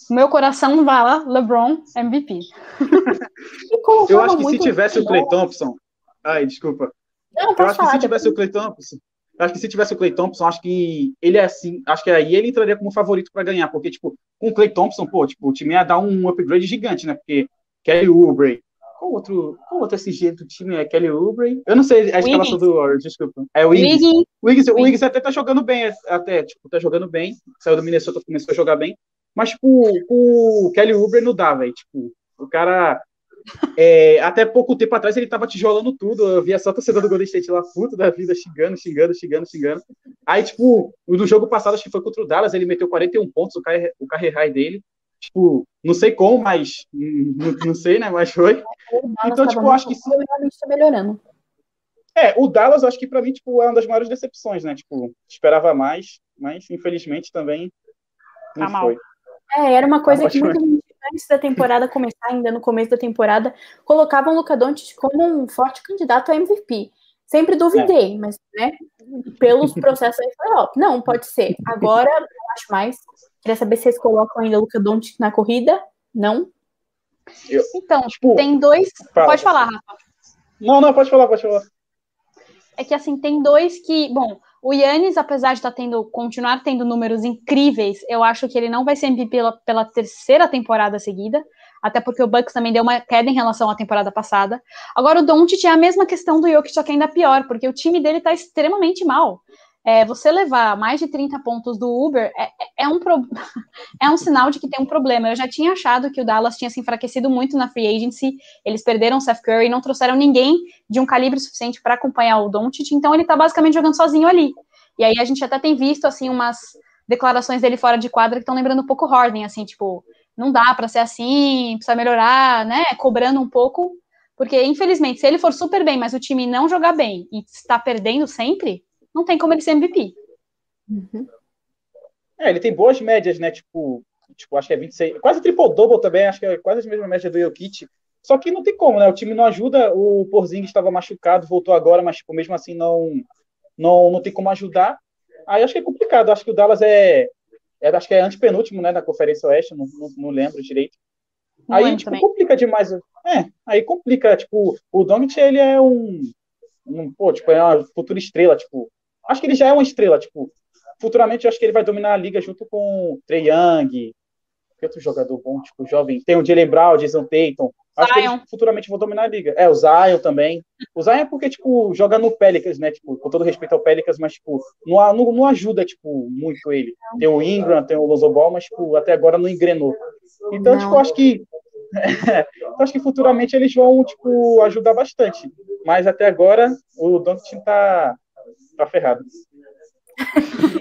meu coração vai lá, LeBron MVP. [laughs] Eu acho que se tivesse o Clay Thompson, Ai, desculpa. Não, eu acho que se tivesse o Clay Thompson, acho que se tivesse o Clay Thompson, acho que ele é assim, acho que aí ele entraria como favorito para ganhar, porque tipo, com o Clay Thompson, pô, tipo, o time ia dar um upgrade gigante, né? Porque Kelly Oubre, qual outro, qual outro SG do time é? Kelly Oubre? Eu não sei a escalação do Warriors, desculpa. É o Wiggins. Wiggins. O Wiggins, o Wiggins até tá jogando bem, até, tipo, tá jogando bem. Saiu do Minnesota, começou a jogar bem. Mas, tipo, o Kelly Oubre não dá, velho. Tipo, o cara é, até pouco tempo atrás ele tava tijolando tudo. Eu via só a torcedor do Golden State lá, puto da vida, xingando, xingando, xingando, xingando. Aí, tipo, no jogo passado, acho que foi contra o Dallas, ele meteu 41 pontos, o carre high dele. Tipo, não sei como, mas não, não sei, né? Mas foi. Então, tipo, acho que sim. Tá melhorando. É, o Dallas, acho que para mim, tipo, é uma das maiores decepções, né? Tipo, esperava mais, mas infelizmente também não tá foi. Mal. É, era uma coisa que muita gente antes da temporada começar, ainda no começo da temporada, colocavam o Luca Doncic como um forte candidato a MVP. Sempre duvidei, é. mas, né, pelos [laughs] processos aí foi, ó, não, pode ser. Agora, não acho mais. Queria saber se vocês colocam ainda o Luca Doncic na corrida. Não? Eu, então, tipo, tem dois... Fala. Pode falar, Rafa. Não, não, pode falar, pode falar. É que, assim, tem dois que... Bom, o Yannis, apesar de estar tá tendo, continuar tendo números incríveis, eu acho que ele não vai ser MVP pela, pela terceira temporada seguida, até porque o Bucks também deu uma queda em relação à temporada passada. Agora o Doncic é a mesma questão do Jokic, só que ainda pior, porque o time dele está extremamente mal é, você levar mais de 30 pontos do Uber é, é, é um pro... [laughs] é um sinal de que tem um problema. Eu já tinha achado que o Dallas tinha se enfraquecido muito na free agency, eles perderam o Seth Curry, não trouxeram ninguém de um calibre suficiente para acompanhar o Doncic, então ele está basicamente jogando sozinho ali. E aí a gente até tem visto assim umas declarações dele fora de quadra que estão lembrando um pouco Harden, assim, tipo, não dá para ser assim, precisa melhorar, né? Cobrando um pouco, porque infelizmente, se ele for super bem, mas o time não jogar bem e está perdendo sempre, não tem como ele ser MVP. Uhum. É, ele tem boas médias, né? Tipo, tipo acho que é 26, quase triple-double também, acho que é quase a mesma média do Jokic. Só que não tem como, né? O time não ajuda, o Porzingis estava machucado, voltou agora, mas tipo, mesmo assim não, não, não tem como ajudar. Aí acho que é complicado, acho que o Dallas é, é acho que é antepenúltimo, né, na Conferência Oeste, não, não, não lembro direito. aí, tipo, complica demais. É, aí complica, tipo, o Doncic, ele é um, um, pô, tipo, é uma futura estrela, tipo, Acho que ele já é uma estrela, tipo, futuramente eu acho que ele vai dominar a liga junto com Trey Young, que outro jogador bom, tipo, jovem. Tem o Jalen Brown, Jason Tatum. Acho Zion. que eles futuramente vão dominar a liga. É, o Zion também. O Zion é porque, tipo, joga no Pelicans, né? Tipo, com todo respeito ao Pelicans, mas, tipo, não, não, não ajuda, tipo, muito ele. Tem o Ingram, tem o Lonzo Ball, mas, tipo, até agora não engrenou. Então, não. tipo, acho que [laughs] então, acho que futuramente eles vão, tipo, ajudar bastante. Mas até agora o Doncic tá, tá ferrado.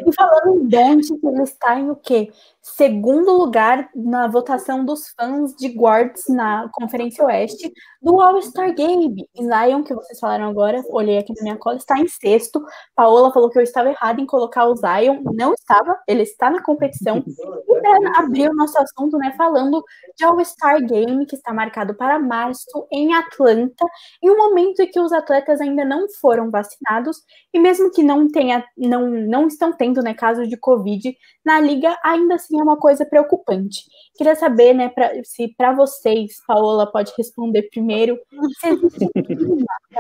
e falando em Doncic, ele está em o quê? Segundo lugar na votação dos fãs de guards na Conferência Oeste do All-Star Game. Zion, que vocês falaram agora, olhei aqui na minha cola, está em sexto. Paola falou que eu estava errada em colocar o Zion. Não estava, ele está na competição. E para abrir o nosso assunto, né, falando de All-Star Game, que está marcado para março em Atlanta, em um momento em que os atletas ainda não foram vacinados, e mesmo que não tenha, não, não estão tendo né, casos de Covid na liga, ainda assim é uma coisa preocupante. Queria saber, né, pra, se para vocês, Paola pode responder primeiro, se existe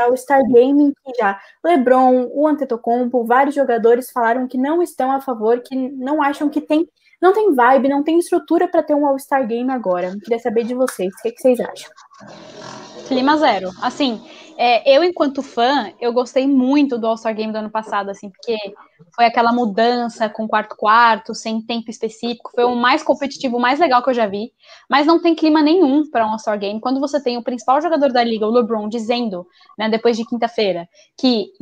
o Star Gaming que já LeBron, o Antetokounmpo, vários jogadores falaram que não estão a favor, que não acham que tem não tem vibe, não tem estrutura para ter um All-Star Game agora. Queria saber de vocês, o que, que vocês acham? Clima zero. Assim, é, eu, enquanto fã, eu gostei muito do All-Star Game do ano passado, assim, porque foi aquela mudança com quarto-quarto, sem tempo específico, foi o mais competitivo, o mais legal que eu já vi, mas não tem clima nenhum para um All-Star Game. Quando você tem o principal jogador da liga, o LeBron, dizendo, né, depois de quinta-feira, que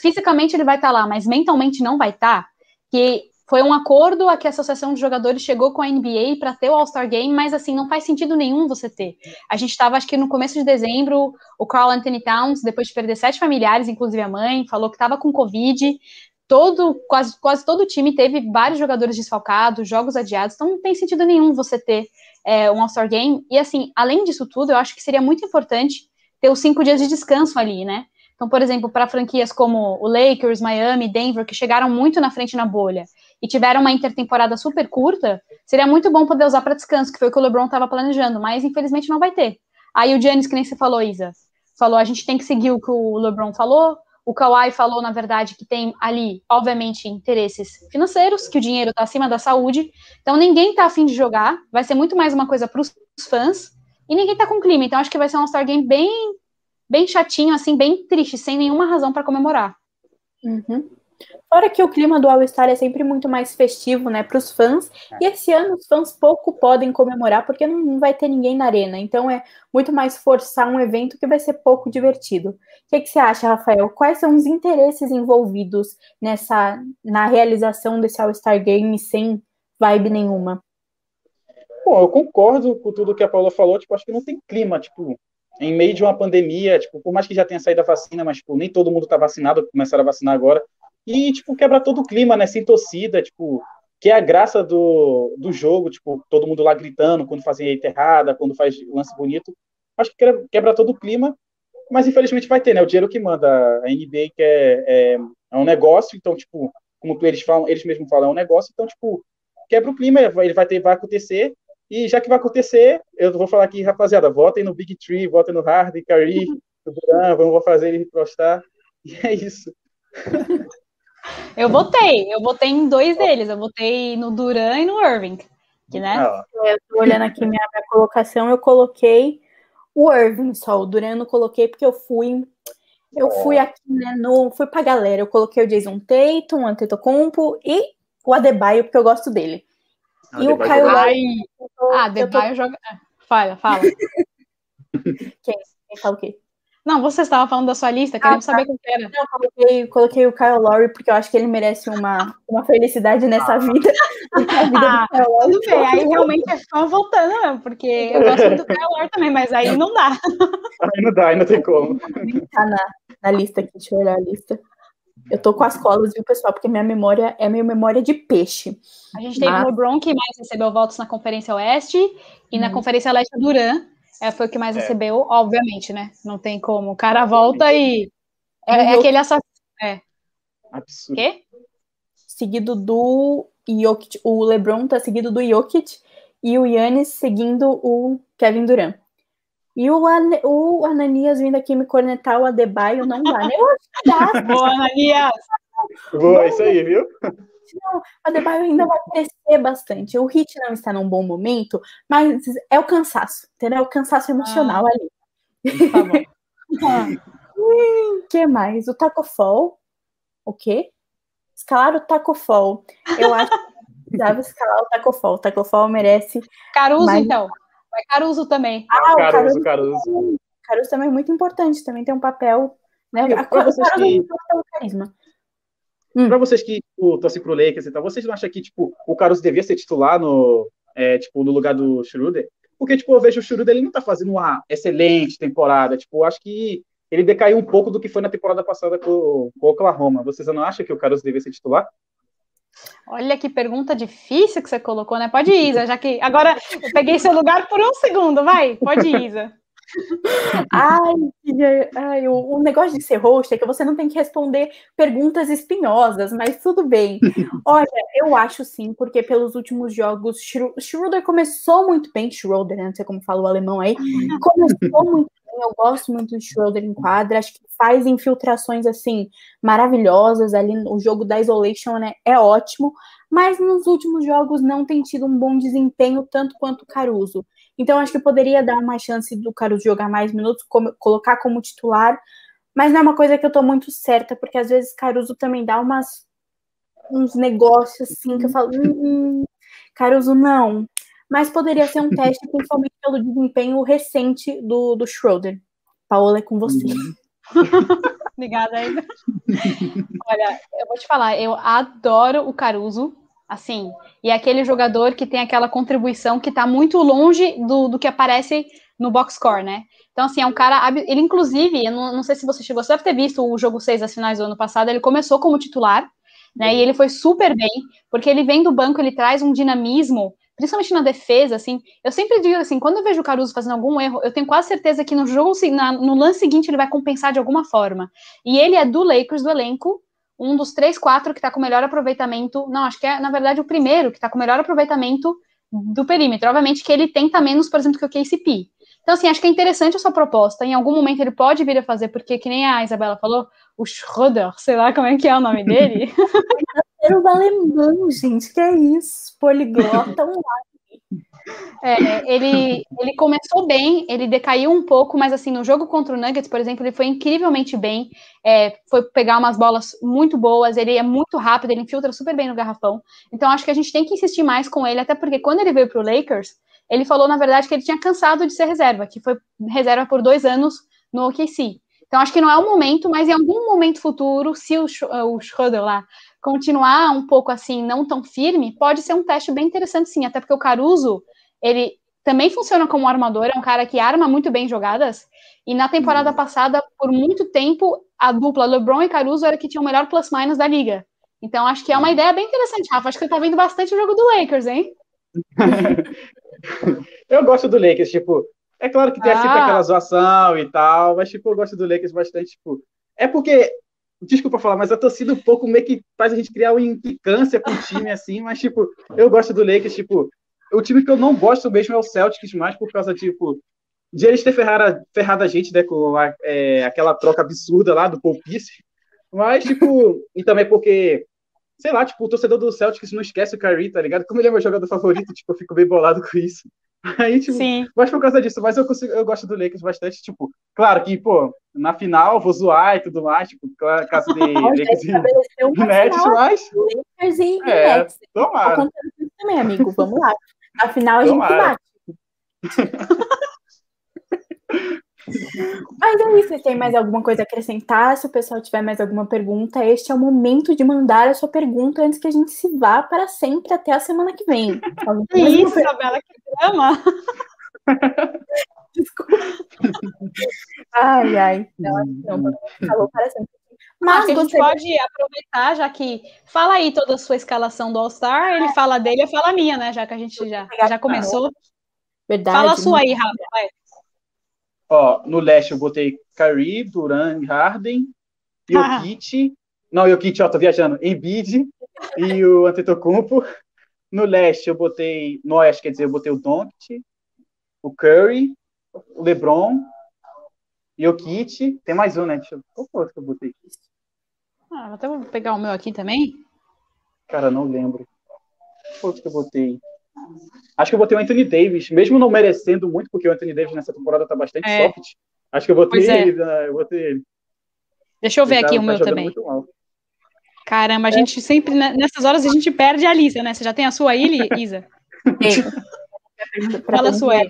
fisicamente ele vai estar tá lá, mas mentalmente não vai estar, tá, que foi um acordo a que a Associação de Jogadores chegou com a NBA para ter o All-Star Game, mas assim, não faz sentido nenhum você ter. A gente estava, acho que no começo de dezembro, o Carl Anthony Towns, depois de perder sete familiares, inclusive a mãe, falou que estava com Covid. Todo, quase, quase todo o time teve vários jogadores desfalcados, jogos adiados, então não tem sentido nenhum você ter é, um All-Star Game. E assim, além disso tudo, eu acho que seria muito importante ter os cinco dias de descanso ali, né? Então, por exemplo, para franquias como o Lakers, Miami, Denver, que chegaram muito na frente na bolha e tiveram uma intertemporada super curta, seria muito bom poder usar para descanso, que foi o que o LeBron estava planejando, mas infelizmente não vai ter. Aí o Giannis, que nem você falou, Isa, falou, a gente tem que seguir o que o LeBron falou, o Kawhi falou, na verdade, que tem ali, obviamente, interesses financeiros, que o dinheiro está acima da saúde, então ninguém está afim de jogar, vai ser muito mais uma coisa para os fãs, e ninguém tá com clima. Então acho que vai ser um All-Star Game bem, bem chatinho, assim, bem triste, sem nenhuma razão para comemorar. Uhum. Fora que o clima do All-Star é sempre muito mais festivo, né, para os fãs. E esse ano os fãs pouco podem comemorar porque não vai ter ninguém na arena. Então é muito mais forçar um evento que vai ser pouco divertido. O que, que você acha, Rafael? Quais são os interesses envolvidos nessa na realização desse All-Star Game sem vibe nenhuma? Bom, eu concordo com tudo que a Paula falou. Tipo, acho que não tem clima, tipo, em meio de uma pandemia, tipo, por mais que já tenha saído a vacina, mas tipo, nem todo mundo está vacinado, começaram a vacinar agora. E, tipo, quebra todo o clima, né? Sem torcida, tipo, que é a graça do, do jogo, tipo, todo mundo lá gritando quando fazem eita errada, quando faz lance bonito. Acho que quebra, quebra todo o clima, mas infelizmente vai ter, né? O dinheiro que manda a NBA, que é, é, é um negócio, então, tipo, como eles falam, eles mesmos falam, é um negócio, então, tipo, quebra o clima, ele vai ter, vai acontecer, e já que vai acontecer, eu vou falar aqui, rapaziada, votem no Big Tree, votem no Harden, Curry, [laughs] no Duran, vamos fazer ele prostar. E é isso. [laughs] Eu votei, eu votei em dois deles, eu votei no Duran e no Irving. Que, né? Ah, eu tô olhando aqui minha, minha colocação, eu coloquei o Irving só, o Duran eu não coloquei porque eu fui eu fui aqui, né, no, fui pra galera, eu coloquei o Jason Tatum, o Antetokounmpo e o Adebayo, porque eu gosto dele. e o Caio Lowry... Ah, Adebayo tô... joga... Fala, fala. [laughs] Quem? Quem fala o quê? Não, você estava falando da sua lista, querendo ah, tá. saber quem era. Não, eu coloquei, coloquei o Kyle Lowry porque eu acho que ele merece uma, uma felicidade nessa ah. vida. [laughs] vida ah, tudo bem, aí realmente é fã voltando mesmo, porque eu gosto do Kyle Lowry também, mas aí não dá. Aí não dá, aí não tem como. Tá na, na lista aqui, deixa eu olhar a lista. Eu tô com as colas, viu, pessoal? Porque minha memória é minha memória de peixe. A gente teve Mas... o LeBron, que mais recebeu votos na Conferência Oeste, e hum. na Conferência Leste, Duran, é, foi o que mais é. recebeu, obviamente, né? Não tem como. O cara volta e. É, é aquele assassino. É. Absurdo. Quê? Seguido do Jokic. O LeBron tá seguido do Jokic e o Yannis seguindo o Kevin Durant. E o, An o Ananias vindo aqui me cornetar o Adebayo não dá, né? Eu acho que dá. [laughs] Boa, Ananias! Boa, isso aí, viu? Não, o Adebayo ainda vai crescer bastante. O Hit não está num bom momento, mas é o cansaço, entendeu? É o cansaço emocional ah, ali. Tá bom. [laughs] O que mais? O Taco Fall. O quê? Escalar o Taco Fall. Eu acho que precisava escalar o Taco Fall. O Taco Fall merece. Caruso, mais... então. Vai Caruso também. Ah, o Caruso, Caruso. Caruso. Caruso também é muito importante, também tem um papel. Né? A, Caruso que... tem um carisma. Hum. Para vocês que tipo, torcem pro Lakers e tal, vocês não acham que tipo, o Caruso devia ser titular no, é, tipo, no lugar do Schroeder? Porque tipo, eu vejo o Schroeder, ele não tá fazendo uma excelente temporada. Tipo, acho que ele decaiu um pouco do que foi na temporada passada com, com o Oklahoma. Vocês não acham que o Caruso devia ser titular? Olha que pergunta difícil que você colocou, né? Pode ir, Isa, já que agora eu peguei seu lugar por um segundo, vai, pode ir, Isa. [laughs] ai, ai o, o, negócio de ser host é que você não tem que responder perguntas espinhosas, mas tudo bem. [laughs] Olha, eu acho sim, porque pelos últimos jogos, Schroeder começou muito bem, Schroeder, né? não sei como fala o alemão aí, começou muito bem, eu gosto muito do Schroeder em quadra, acho que faz infiltrações assim maravilhosas ali, o jogo da Isolation né, é ótimo, mas nos últimos jogos não tem tido um bom desempenho tanto quanto o Caruso. Então, acho que poderia dar uma chance do Caruso jogar mais minutos, como, colocar como titular, mas não é uma coisa que eu tô muito certa, porque às vezes Caruso também dá umas uns negócios assim que eu falo, hum, Caruso não. Mas poderia ser um [laughs] teste, principalmente pelo desempenho recente do, do Schroeder. Paola, é com você. Uhum. [laughs] Obrigada, ainda. Olha, eu vou te falar, eu adoro o Caruso. Assim, e é aquele jogador que tem aquela contribuição que está muito longe do, do que aparece no box score, né? Então, assim, é um cara. Ele, inclusive, eu não, não sei se você chegou, você deve ter visto o jogo 6 das finais do ano passado, ele começou como titular, né? E ele foi super bem, porque ele vem do banco, ele traz um dinamismo, principalmente na defesa, assim. Eu sempre digo assim, quando eu vejo o Caruso fazendo algum erro, eu tenho quase certeza que no jogo, na, no lance seguinte, ele vai compensar de alguma forma. E ele é do Lakers, do elenco, um dos três, quatro que está com melhor aproveitamento. Não, acho que é, na verdade, o primeiro que está com melhor aproveitamento do perímetro. Obviamente que ele tenta menos, por exemplo, que o KCP. Então, assim, acho que é interessante a sua proposta. Em algum momento ele pode vir a fazer, porque, que nem a Isabela falou, o Schröder, sei lá como é que é o nome dele. Era o alemão, gente, que é isso? Poliglota online. [laughs] É, ele, ele começou bem, ele decaiu um pouco, mas assim, no jogo contra o Nuggets, por exemplo, ele foi incrivelmente bem, é, foi pegar umas bolas muito boas, ele é muito rápido, ele infiltra super bem no garrafão. Então acho que a gente tem que insistir mais com ele, até porque quando ele veio para o Lakers, ele falou, na verdade, que ele tinha cansado de ser reserva, que foi reserva por dois anos no OKC. Então acho que não é o momento, mas em algum momento futuro, se o, o Schroeder lá continuar um pouco assim, não tão firme, pode ser um teste bem interessante sim, até porque o Caruso ele também funciona como armador, é um cara que arma muito bem jogadas. E na temporada uhum. passada, por muito tempo, a dupla LeBron e Caruso era que tinha o melhor plus-minus da liga. Então, acho que é uma uhum. ideia bem interessante, Rafa. Acho que você tá vendo bastante o jogo do Lakers, hein? [laughs] eu gosto do Lakers, tipo, é claro que tem ah. sempre aquela zoação e tal, mas, tipo, eu gosto do Lakers bastante, tipo, é porque, desculpa falar, mas a torcida um pouco meio que faz a gente criar uma implicância com o time, assim, mas, tipo, eu gosto do Lakers, tipo, o time que eu não gosto mesmo é o Celtics, mais por causa, tipo, de eles ter ferrado, ferrado a gente, né, com a, é, aquela troca absurda lá do Paul Pierce. Mas, tipo, [laughs] e também porque, sei lá, tipo, o torcedor do Celtics não esquece o Kyrie, tá ligado? Como ele é meu jogador favorito, tipo, eu fico bem bolado com isso. Aí, tipo, Sim. mas por causa disso, mas eu consigo, eu gosto do Lakers bastante, tipo, claro que, pô, na final vou zoar e tudo mais, tipo, caso de [laughs] Lakers e Nets, mas... Lakers e é, Nets. Tomara. também, amigo, vamos lá. Afinal, a Tomara. gente bate. Mas é isso, vocês têm mais alguma coisa a acrescentar? Se o pessoal tiver mais alguma pergunta, este é o momento de mandar a sua pergunta antes que a gente se vá para sempre até a semana que vem. Que isso, Isabela, que drama! Desculpa. Ai, ai. Não, não, falou para sempre. Mas a gente pode aproveitar, já que fala aí toda a sua escalação do All-Star, ele fala dele, eu falo a minha, né? Já que a gente já, já começou. Verdade. Fala a sua aí, Rafa. Ó, no leste eu botei Kyrie, Duran, Harden, Jokic. Ah. [laughs] Não, Jokic, ó, tô viajando. Embiid e o Antetokounmpo. No leste eu botei, no oeste, quer dizer, eu botei o Doncic, o Curry, o LeBron, Jokic. Tem mais um, né? Deixa eu... Qual foi o que eu botei aqui? Ah, até vou pegar o meu aqui também. Cara, não lembro. Qual que eu botei? Acho que eu botei o Anthony Davis, mesmo não merecendo muito, porque o Anthony Davis nessa temporada tá bastante é. soft. Acho que eu botei é. ele, né? Eu botei ele. Deixa eu ver ele aqui tá, o meu tá também. Caramba, a é. gente sempre, né, nessas horas, a gente perde a Lisa, né? Você já tem a sua aí, Isa? [laughs] Fala a sua aí.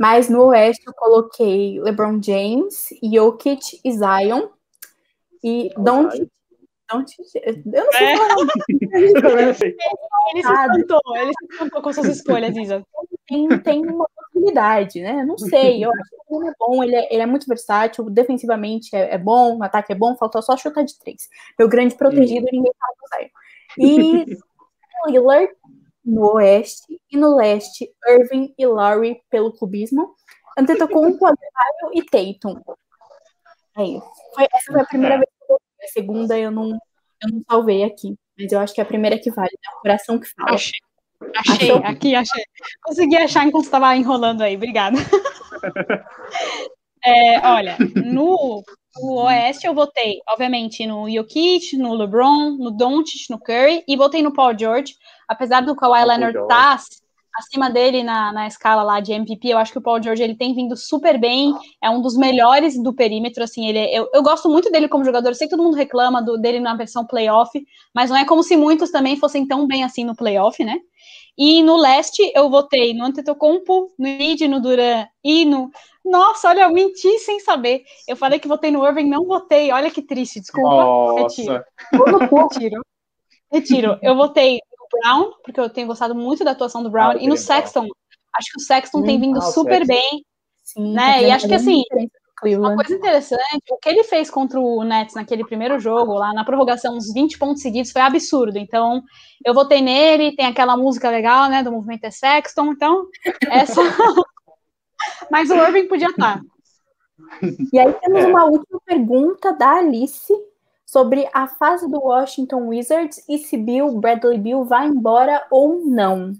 Mas no Oeste eu coloquei LeBron James, Jokic e Zion. E Don't não te... Eu não sei é. falar. [laughs] ele se espantou, ele se espantou com suas escolhas, Isa. Tem, tem uma possibilidade, né? Não sei. Eu acho que ele é bom, ele é, ele é muito versátil, defensivamente é, é, bom, no ataque é bom, faltou só chutar de três. Meu grande protegido, hum. ninguém fala do Zion. E [laughs] Lillard no oeste e no leste, Irving e Laurie pelo clubismo. Antetokounmpo, Adebayo e Tatum. É isso. Foi, essa foi a primeira vez a segunda eu não, eu não salvei aqui. Mas eu acho que é a primeira que vale, é o coração que fala. Achei. Achei, Achou? aqui, achei. Consegui achar enquanto estava enrolando aí, obrigada. [laughs] É, olha, no, no, Oeste eu votei, obviamente, no Jokic, no LeBron, no Doncic, no Curry, e votei no Paul George, apesar do Kawhi Leonard estar tá acima dele na, na escala lá de MVP, eu acho que o Paul George ele tem vindo super bem, é um dos melhores do perímetro, assim, ele eu, eu gosto muito dele como jogador, eu sei que todo mundo reclama do, dele na versão playoff, mas não é como se muitos também fossem tão bem assim no playoff, né? E no leste eu votei no Antetokounmpo, no Id, no Duran e no... Nossa, olha, eu menti sem saber. Eu falei que votei no Irving, não votei. Olha que triste, desculpa. Nossa. Retiro. Retiro. Retiro. Eu votei Brown, porque eu tenho gostado muito da atuação do Brown, ah, e no Sexton. Acho que o Sexton hum, tem vindo ah, super bem. Sim, né? E acho que assim, uma coisa interessante, o que ele fez contra o Nets naquele primeiro jogo, lá na prorrogação, uns 20 pontos seguidos, foi absurdo. Então, eu votei nele, tem aquela música legal, né, do movimento é Sexton, então, essa. [laughs] Mas o Irving podia estar. E aí temos uma última pergunta da Alice, sobre a fase do Washington Wizards e se Bill, Bradley Bill vai embora ou não.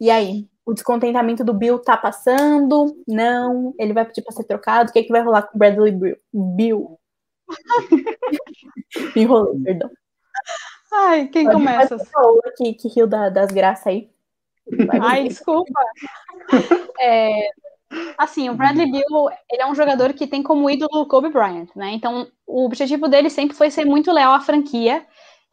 E aí? O descontentamento do Bill tá passando? Não? Ele vai pedir para ser trocado? O que, é que vai rolar com o Bradley Bill? Bill. [laughs] Enrolei, perdão. Ai, quem Pode começa? Que, que riu da, das graças aí. Ai, desculpa. É, assim, o Bradley Bill, ele é um jogador que tem como ídolo o Kobe Bryant, né? Então, o objetivo dele sempre foi ser muito leal à franquia.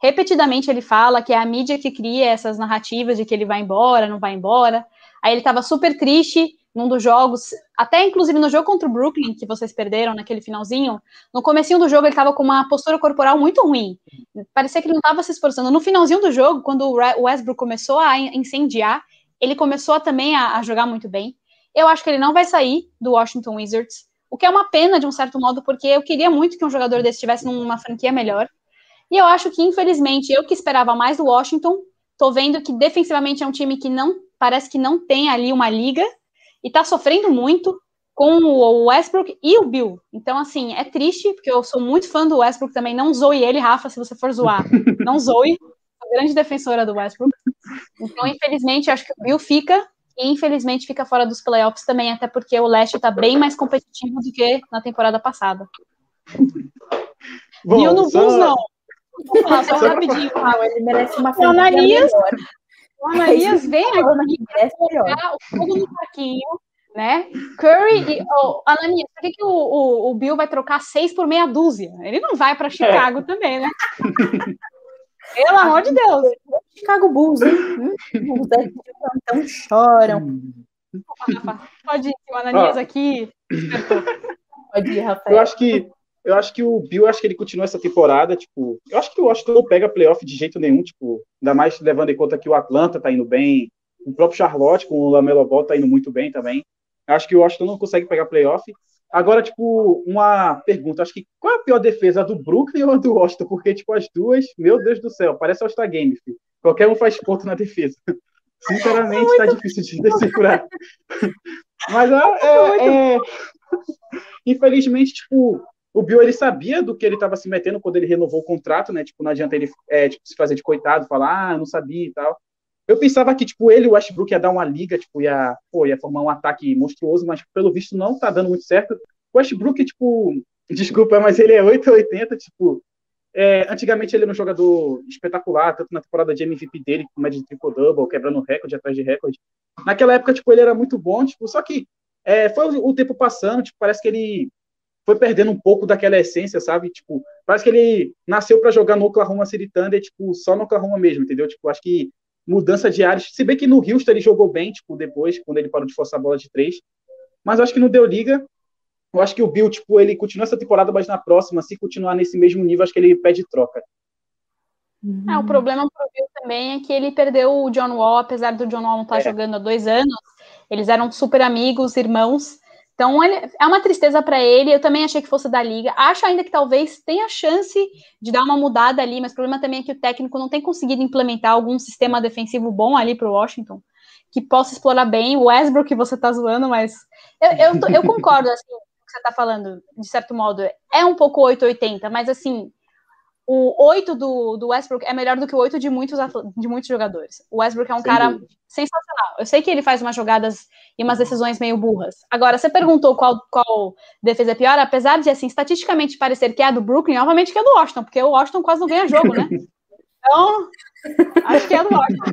Repetidamente ele fala que é a mídia que cria essas narrativas de que ele vai embora, não vai embora. Aí ele estava super triste num dos jogos, até inclusive no jogo contra o Brooklyn, que vocês perderam naquele finalzinho, no comecinho do jogo ele estava com uma postura corporal muito ruim. Parecia que ele não estava se esforçando. No finalzinho do jogo, quando o Westbrook começou a incendiar, ele começou também a, a jogar muito bem. Eu acho que ele não vai sair do Washington Wizards, o que é uma pena de um certo modo, porque eu queria muito que um jogador desse estivesse numa franquia melhor. E eu acho que, infelizmente, eu que esperava mais do Washington, tô vendo que defensivamente é um time que não parece que não tem ali uma liga e tá sofrendo muito com o Westbrook e o Bill. Então, assim, é triste, porque eu sou muito fã do Westbrook também. Não zoe ele, Rafa, se você for zoar. [laughs] Não zoe. Grande defensora do Westbrook. Então, infelizmente, acho que o Bill fica. E, infelizmente, fica fora dos playoffs também, até porque o Leste está bem mais competitivo do que na temporada passada. Bom, Bill no só... Bulls, não. Vou falar só rapidinho. Ele merece uma Ananias, o Ananias vem aqui o fogo no parquinho, né? Curry e oh, Ananias, por que, que o, o, o, Bill vai trocar seis por meia dúzia? Ele não vai para é. Chicago é. também, né? [laughs] Pelo amor de Deus. Chicago Bulls, hein? Bulls então choram. Pode ir, o Ananias ah. aqui. Pode ir, Rafael. Eu acho que eu acho que o Bill, acho que ele continua essa temporada, tipo, eu acho que o Washington não pega playoff de jeito nenhum, tipo, ainda mais levando em conta que o Atlanta tá indo bem, o próprio Charlotte com o Lamelo Ball tá indo muito bem também. Eu acho que o Washington não consegue pegar playoff. Agora, tipo, uma pergunta, acho que qual é a pior defesa, a do Brooklyn ou a do Washington? Porque, tipo, as duas, meu Deus do céu, parece All-Star Game, filho. Qualquer um faz ponto na defesa. [laughs] Sinceramente, tá difícil de decifrar. [laughs] Mas é, é, é, infelizmente, tipo, o Bill ele sabia do que ele estava se metendo quando ele renovou o contrato, né? Tipo, não adianta ele é, tipo, se fazer de coitado, falar, ah, não sabia e tal. Eu pensava que, tipo, ele o Westbrook ia dar uma liga, tipo, ia, pô, ia formar um ataque monstruoso, mas pelo visto não tá dando muito certo. O Westbrook, tipo, [laughs] desculpa, mas ele é 880, tipo, é, antigamente ele era um jogador espetacular, tanto na temporada de MVP dele, com média de triple-double, quebrando recorde atrás de recorde. Naquela época, tipo, ele era muito bom, tipo, só que é, foi o tempo passando, tipo, parece que ele foi perdendo um pouco daquela essência, sabe? Tipo, parece que ele nasceu para jogar no Oklahoma City Thunder, tipo, só no Oklahoma mesmo, entendeu? Tipo, acho que mudança de áreas, se bem que no Houston ele jogou bem, tipo, depois, quando ele parou de forçar a bola de três, mas acho que não deu liga. Eu acho que o Bill, tipo, ele continua essa temporada, mas na próxima, se continuar nesse mesmo nível, acho que ele pede troca. É, o problema pro Bill também é que ele perdeu o John Wall, apesar do John Wall não estar tá é. jogando há dois anos, eles eram super amigos, irmãos, então ele, é uma tristeza para ele. Eu também achei que fosse da liga. Acho ainda que talvez tenha chance de dar uma mudada ali, mas o problema também é que o técnico não tem conseguido implementar algum sistema defensivo bom ali para o Washington que possa explorar bem. O Westbrook que você está zoando, mas eu, eu, eu concordo assim, com o que você está falando, de certo modo. É um pouco 880, mas assim, o 8 do, do Westbrook é melhor do que o 8 de muitos, de muitos jogadores. O Westbrook é um Sem cara dúvida. sensacional. Eu sei que ele faz umas jogadas e umas decisões meio burras. Agora, você perguntou qual, qual defesa é pior, apesar de, assim, estatisticamente parecer que é a do Brooklyn, obviamente que é do Washington, porque o Washington quase não ganha jogo, né? [laughs] Então, acho que é do Washington.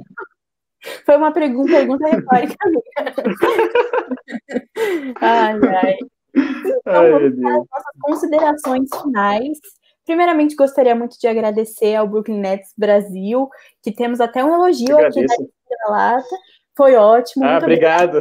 Foi uma pergunta, pergunta retórica. [laughs] ai, ai. Então, ai, vamos para as nossas considerações finais. Primeiramente, gostaria muito de agradecer ao Brooklyn Nets Brasil, que temos até um elogio aqui na Lata. Foi ótimo. Ah, obrigado.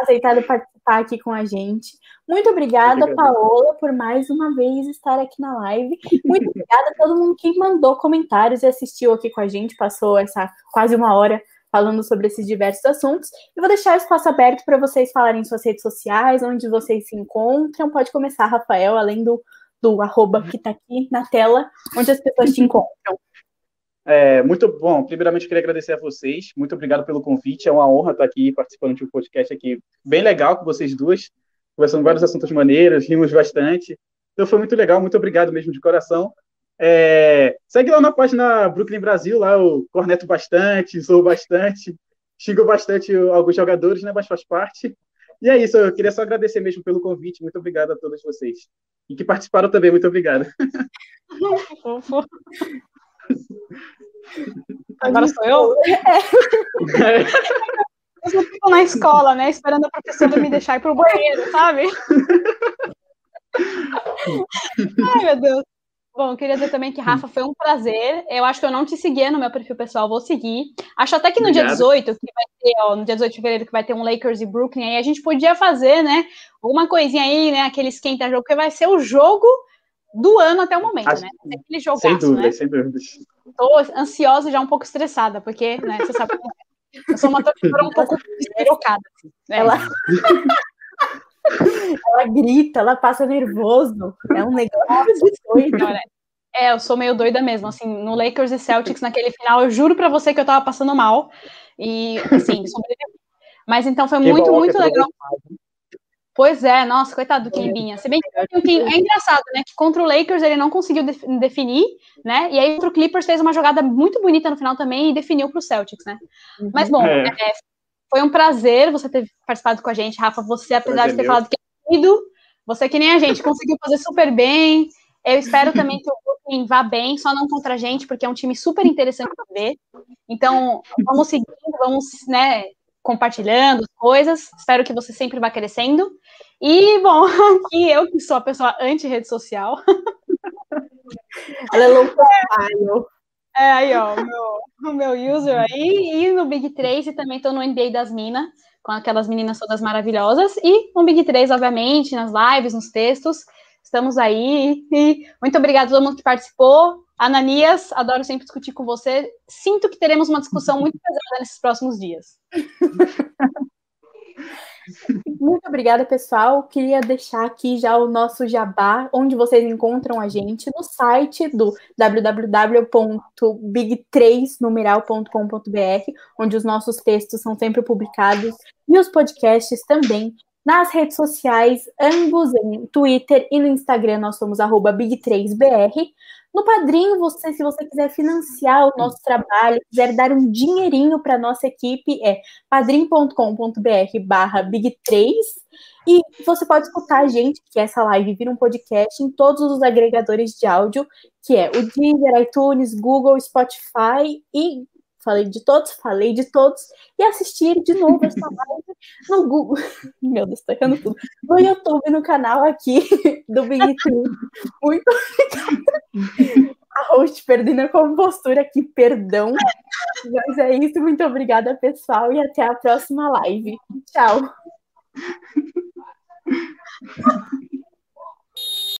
Aceitado participar aqui com a gente. Muito obrigada, Obrigado. Paola, por mais uma vez estar aqui na live. Muito obrigada a todo mundo que mandou comentários e assistiu aqui com a gente, passou essa quase uma hora falando sobre esses diversos assuntos. Eu vou deixar o espaço aberto para vocês falarem suas redes sociais, onde vocês se encontram. Pode começar, Rafael, além do do arroba que está aqui na tela, onde as pessoas te encontram. É, muito bom. Primeiramente, queria agradecer a vocês. Muito obrigado pelo convite. É uma honra estar aqui participando de um podcast aqui bem legal com vocês duas, conversando vários assuntos maneiros, rimos bastante. Então foi muito legal. Muito obrigado mesmo de coração. É, segue lá na página Brooklyn Brasil, lá eu corneto bastante, sou bastante, xingo bastante alguns jogadores, né, mas faz parte. E é isso, eu queria só agradecer mesmo pelo convite. Muito obrigado a todos vocês. E que participaram também, muito obrigado. Agora sou eu? É. Eu fico na escola, né? Esperando a professora me deixar ir pro banheiro, sabe? [laughs] Ai, meu Deus. Bom, eu queria dizer também que, Rafa, foi um prazer. Eu acho que eu não te seguia no meu perfil pessoal, vou seguir. Acho até que no Obrigado. dia 18, que vai ter, ó, no dia 18 de fevereiro, que vai ter um Lakers e Brooklyn, aí a gente podia fazer, né, alguma coisinha aí, né, aquele esquenta-jogo, que vai ser o jogo do ano até o momento, acho, né? Aquele jogaço, sem dúvida, né? sem dúvida. Tô ansiosa e já um pouco estressada, porque, né, você sabe é. Eu sou uma torcedora um pouco [laughs] despirocada. Assim, né? Ela... [laughs] ela grita, ela passa nervoso. É um negócio doido. É, eu sou meio doida mesmo. Assim, no Lakers e Celtics, naquele final, eu juro pra você que eu tava passando mal. E, assim, sobrevivi. Mas então foi que muito, bom, muito legal. Pois é, nossa, coitado do Kembinha. Se bem que é engraçado, né? Que contra o Lakers ele não conseguiu definir, né? E aí contra o Clippers fez uma jogada muito bonita no final também e definiu para o Celtics, né? Mas bom, é. É, foi um prazer você ter participado com a gente, Rafa. Você, apesar de ter falado que é ido, você que nem a gente, [laughs] conseguiu fazer super bem. Eu espero também que o Brooklyn vá bem, só não contra a gente, porque é um time super interessante para ver. Então, vamos seguindo, vamos, né, compartilhando coisas. Espero que você sempre vá crescendo. E, bom, [laughs] aqui eu que sou a pessoa anti-rede social. Ela é low profile. É, aí, ó, o meu, meu user aí. E no Big 3, e também tô no NBA das Minas, com aquelas meninas todas maravilhosas. E no Big 3, obviamente, nas lives, nos textos. Estamos aí. E muito obrigada a todo mundo que participou. Ananias, adoro sempre discutir com você. Sinto que teremos uma discussão muito pesada nesses próximos dias. [laughs] Muito obrigada, pessoal. Queria deixar aqui já o nosso jabá, onde vocês encontram a gente no site do www.big3numeral.com.br, onde os nossos textos são sempre publicados e os podcasts também. Nas redes sociais, ambos em Twitter e no Instagram, nós somos big3br. No Padrinho, você, se você quiser financiar o nosso trabalho, quiser dar um dinheirinho para nossa equipe, é padrim.com.br barra Big3. E você pode escutar a gente, que essa live vira um podcast em todos os agregadores de áudio, que é o Deezer, iTunes, Google, Spotify e falei de todos, falei de todos, e assistir de novo essa [laughs] live no Google. [laughs] Meu Deus, tá errando tudo. No YouTube, no canal aqui [laughs] do Big Tree. Muito A host perdendo a compostura aqui, perdão. Mas é isso, muito obrigada, pessoal, e até a próxima live. Tchau.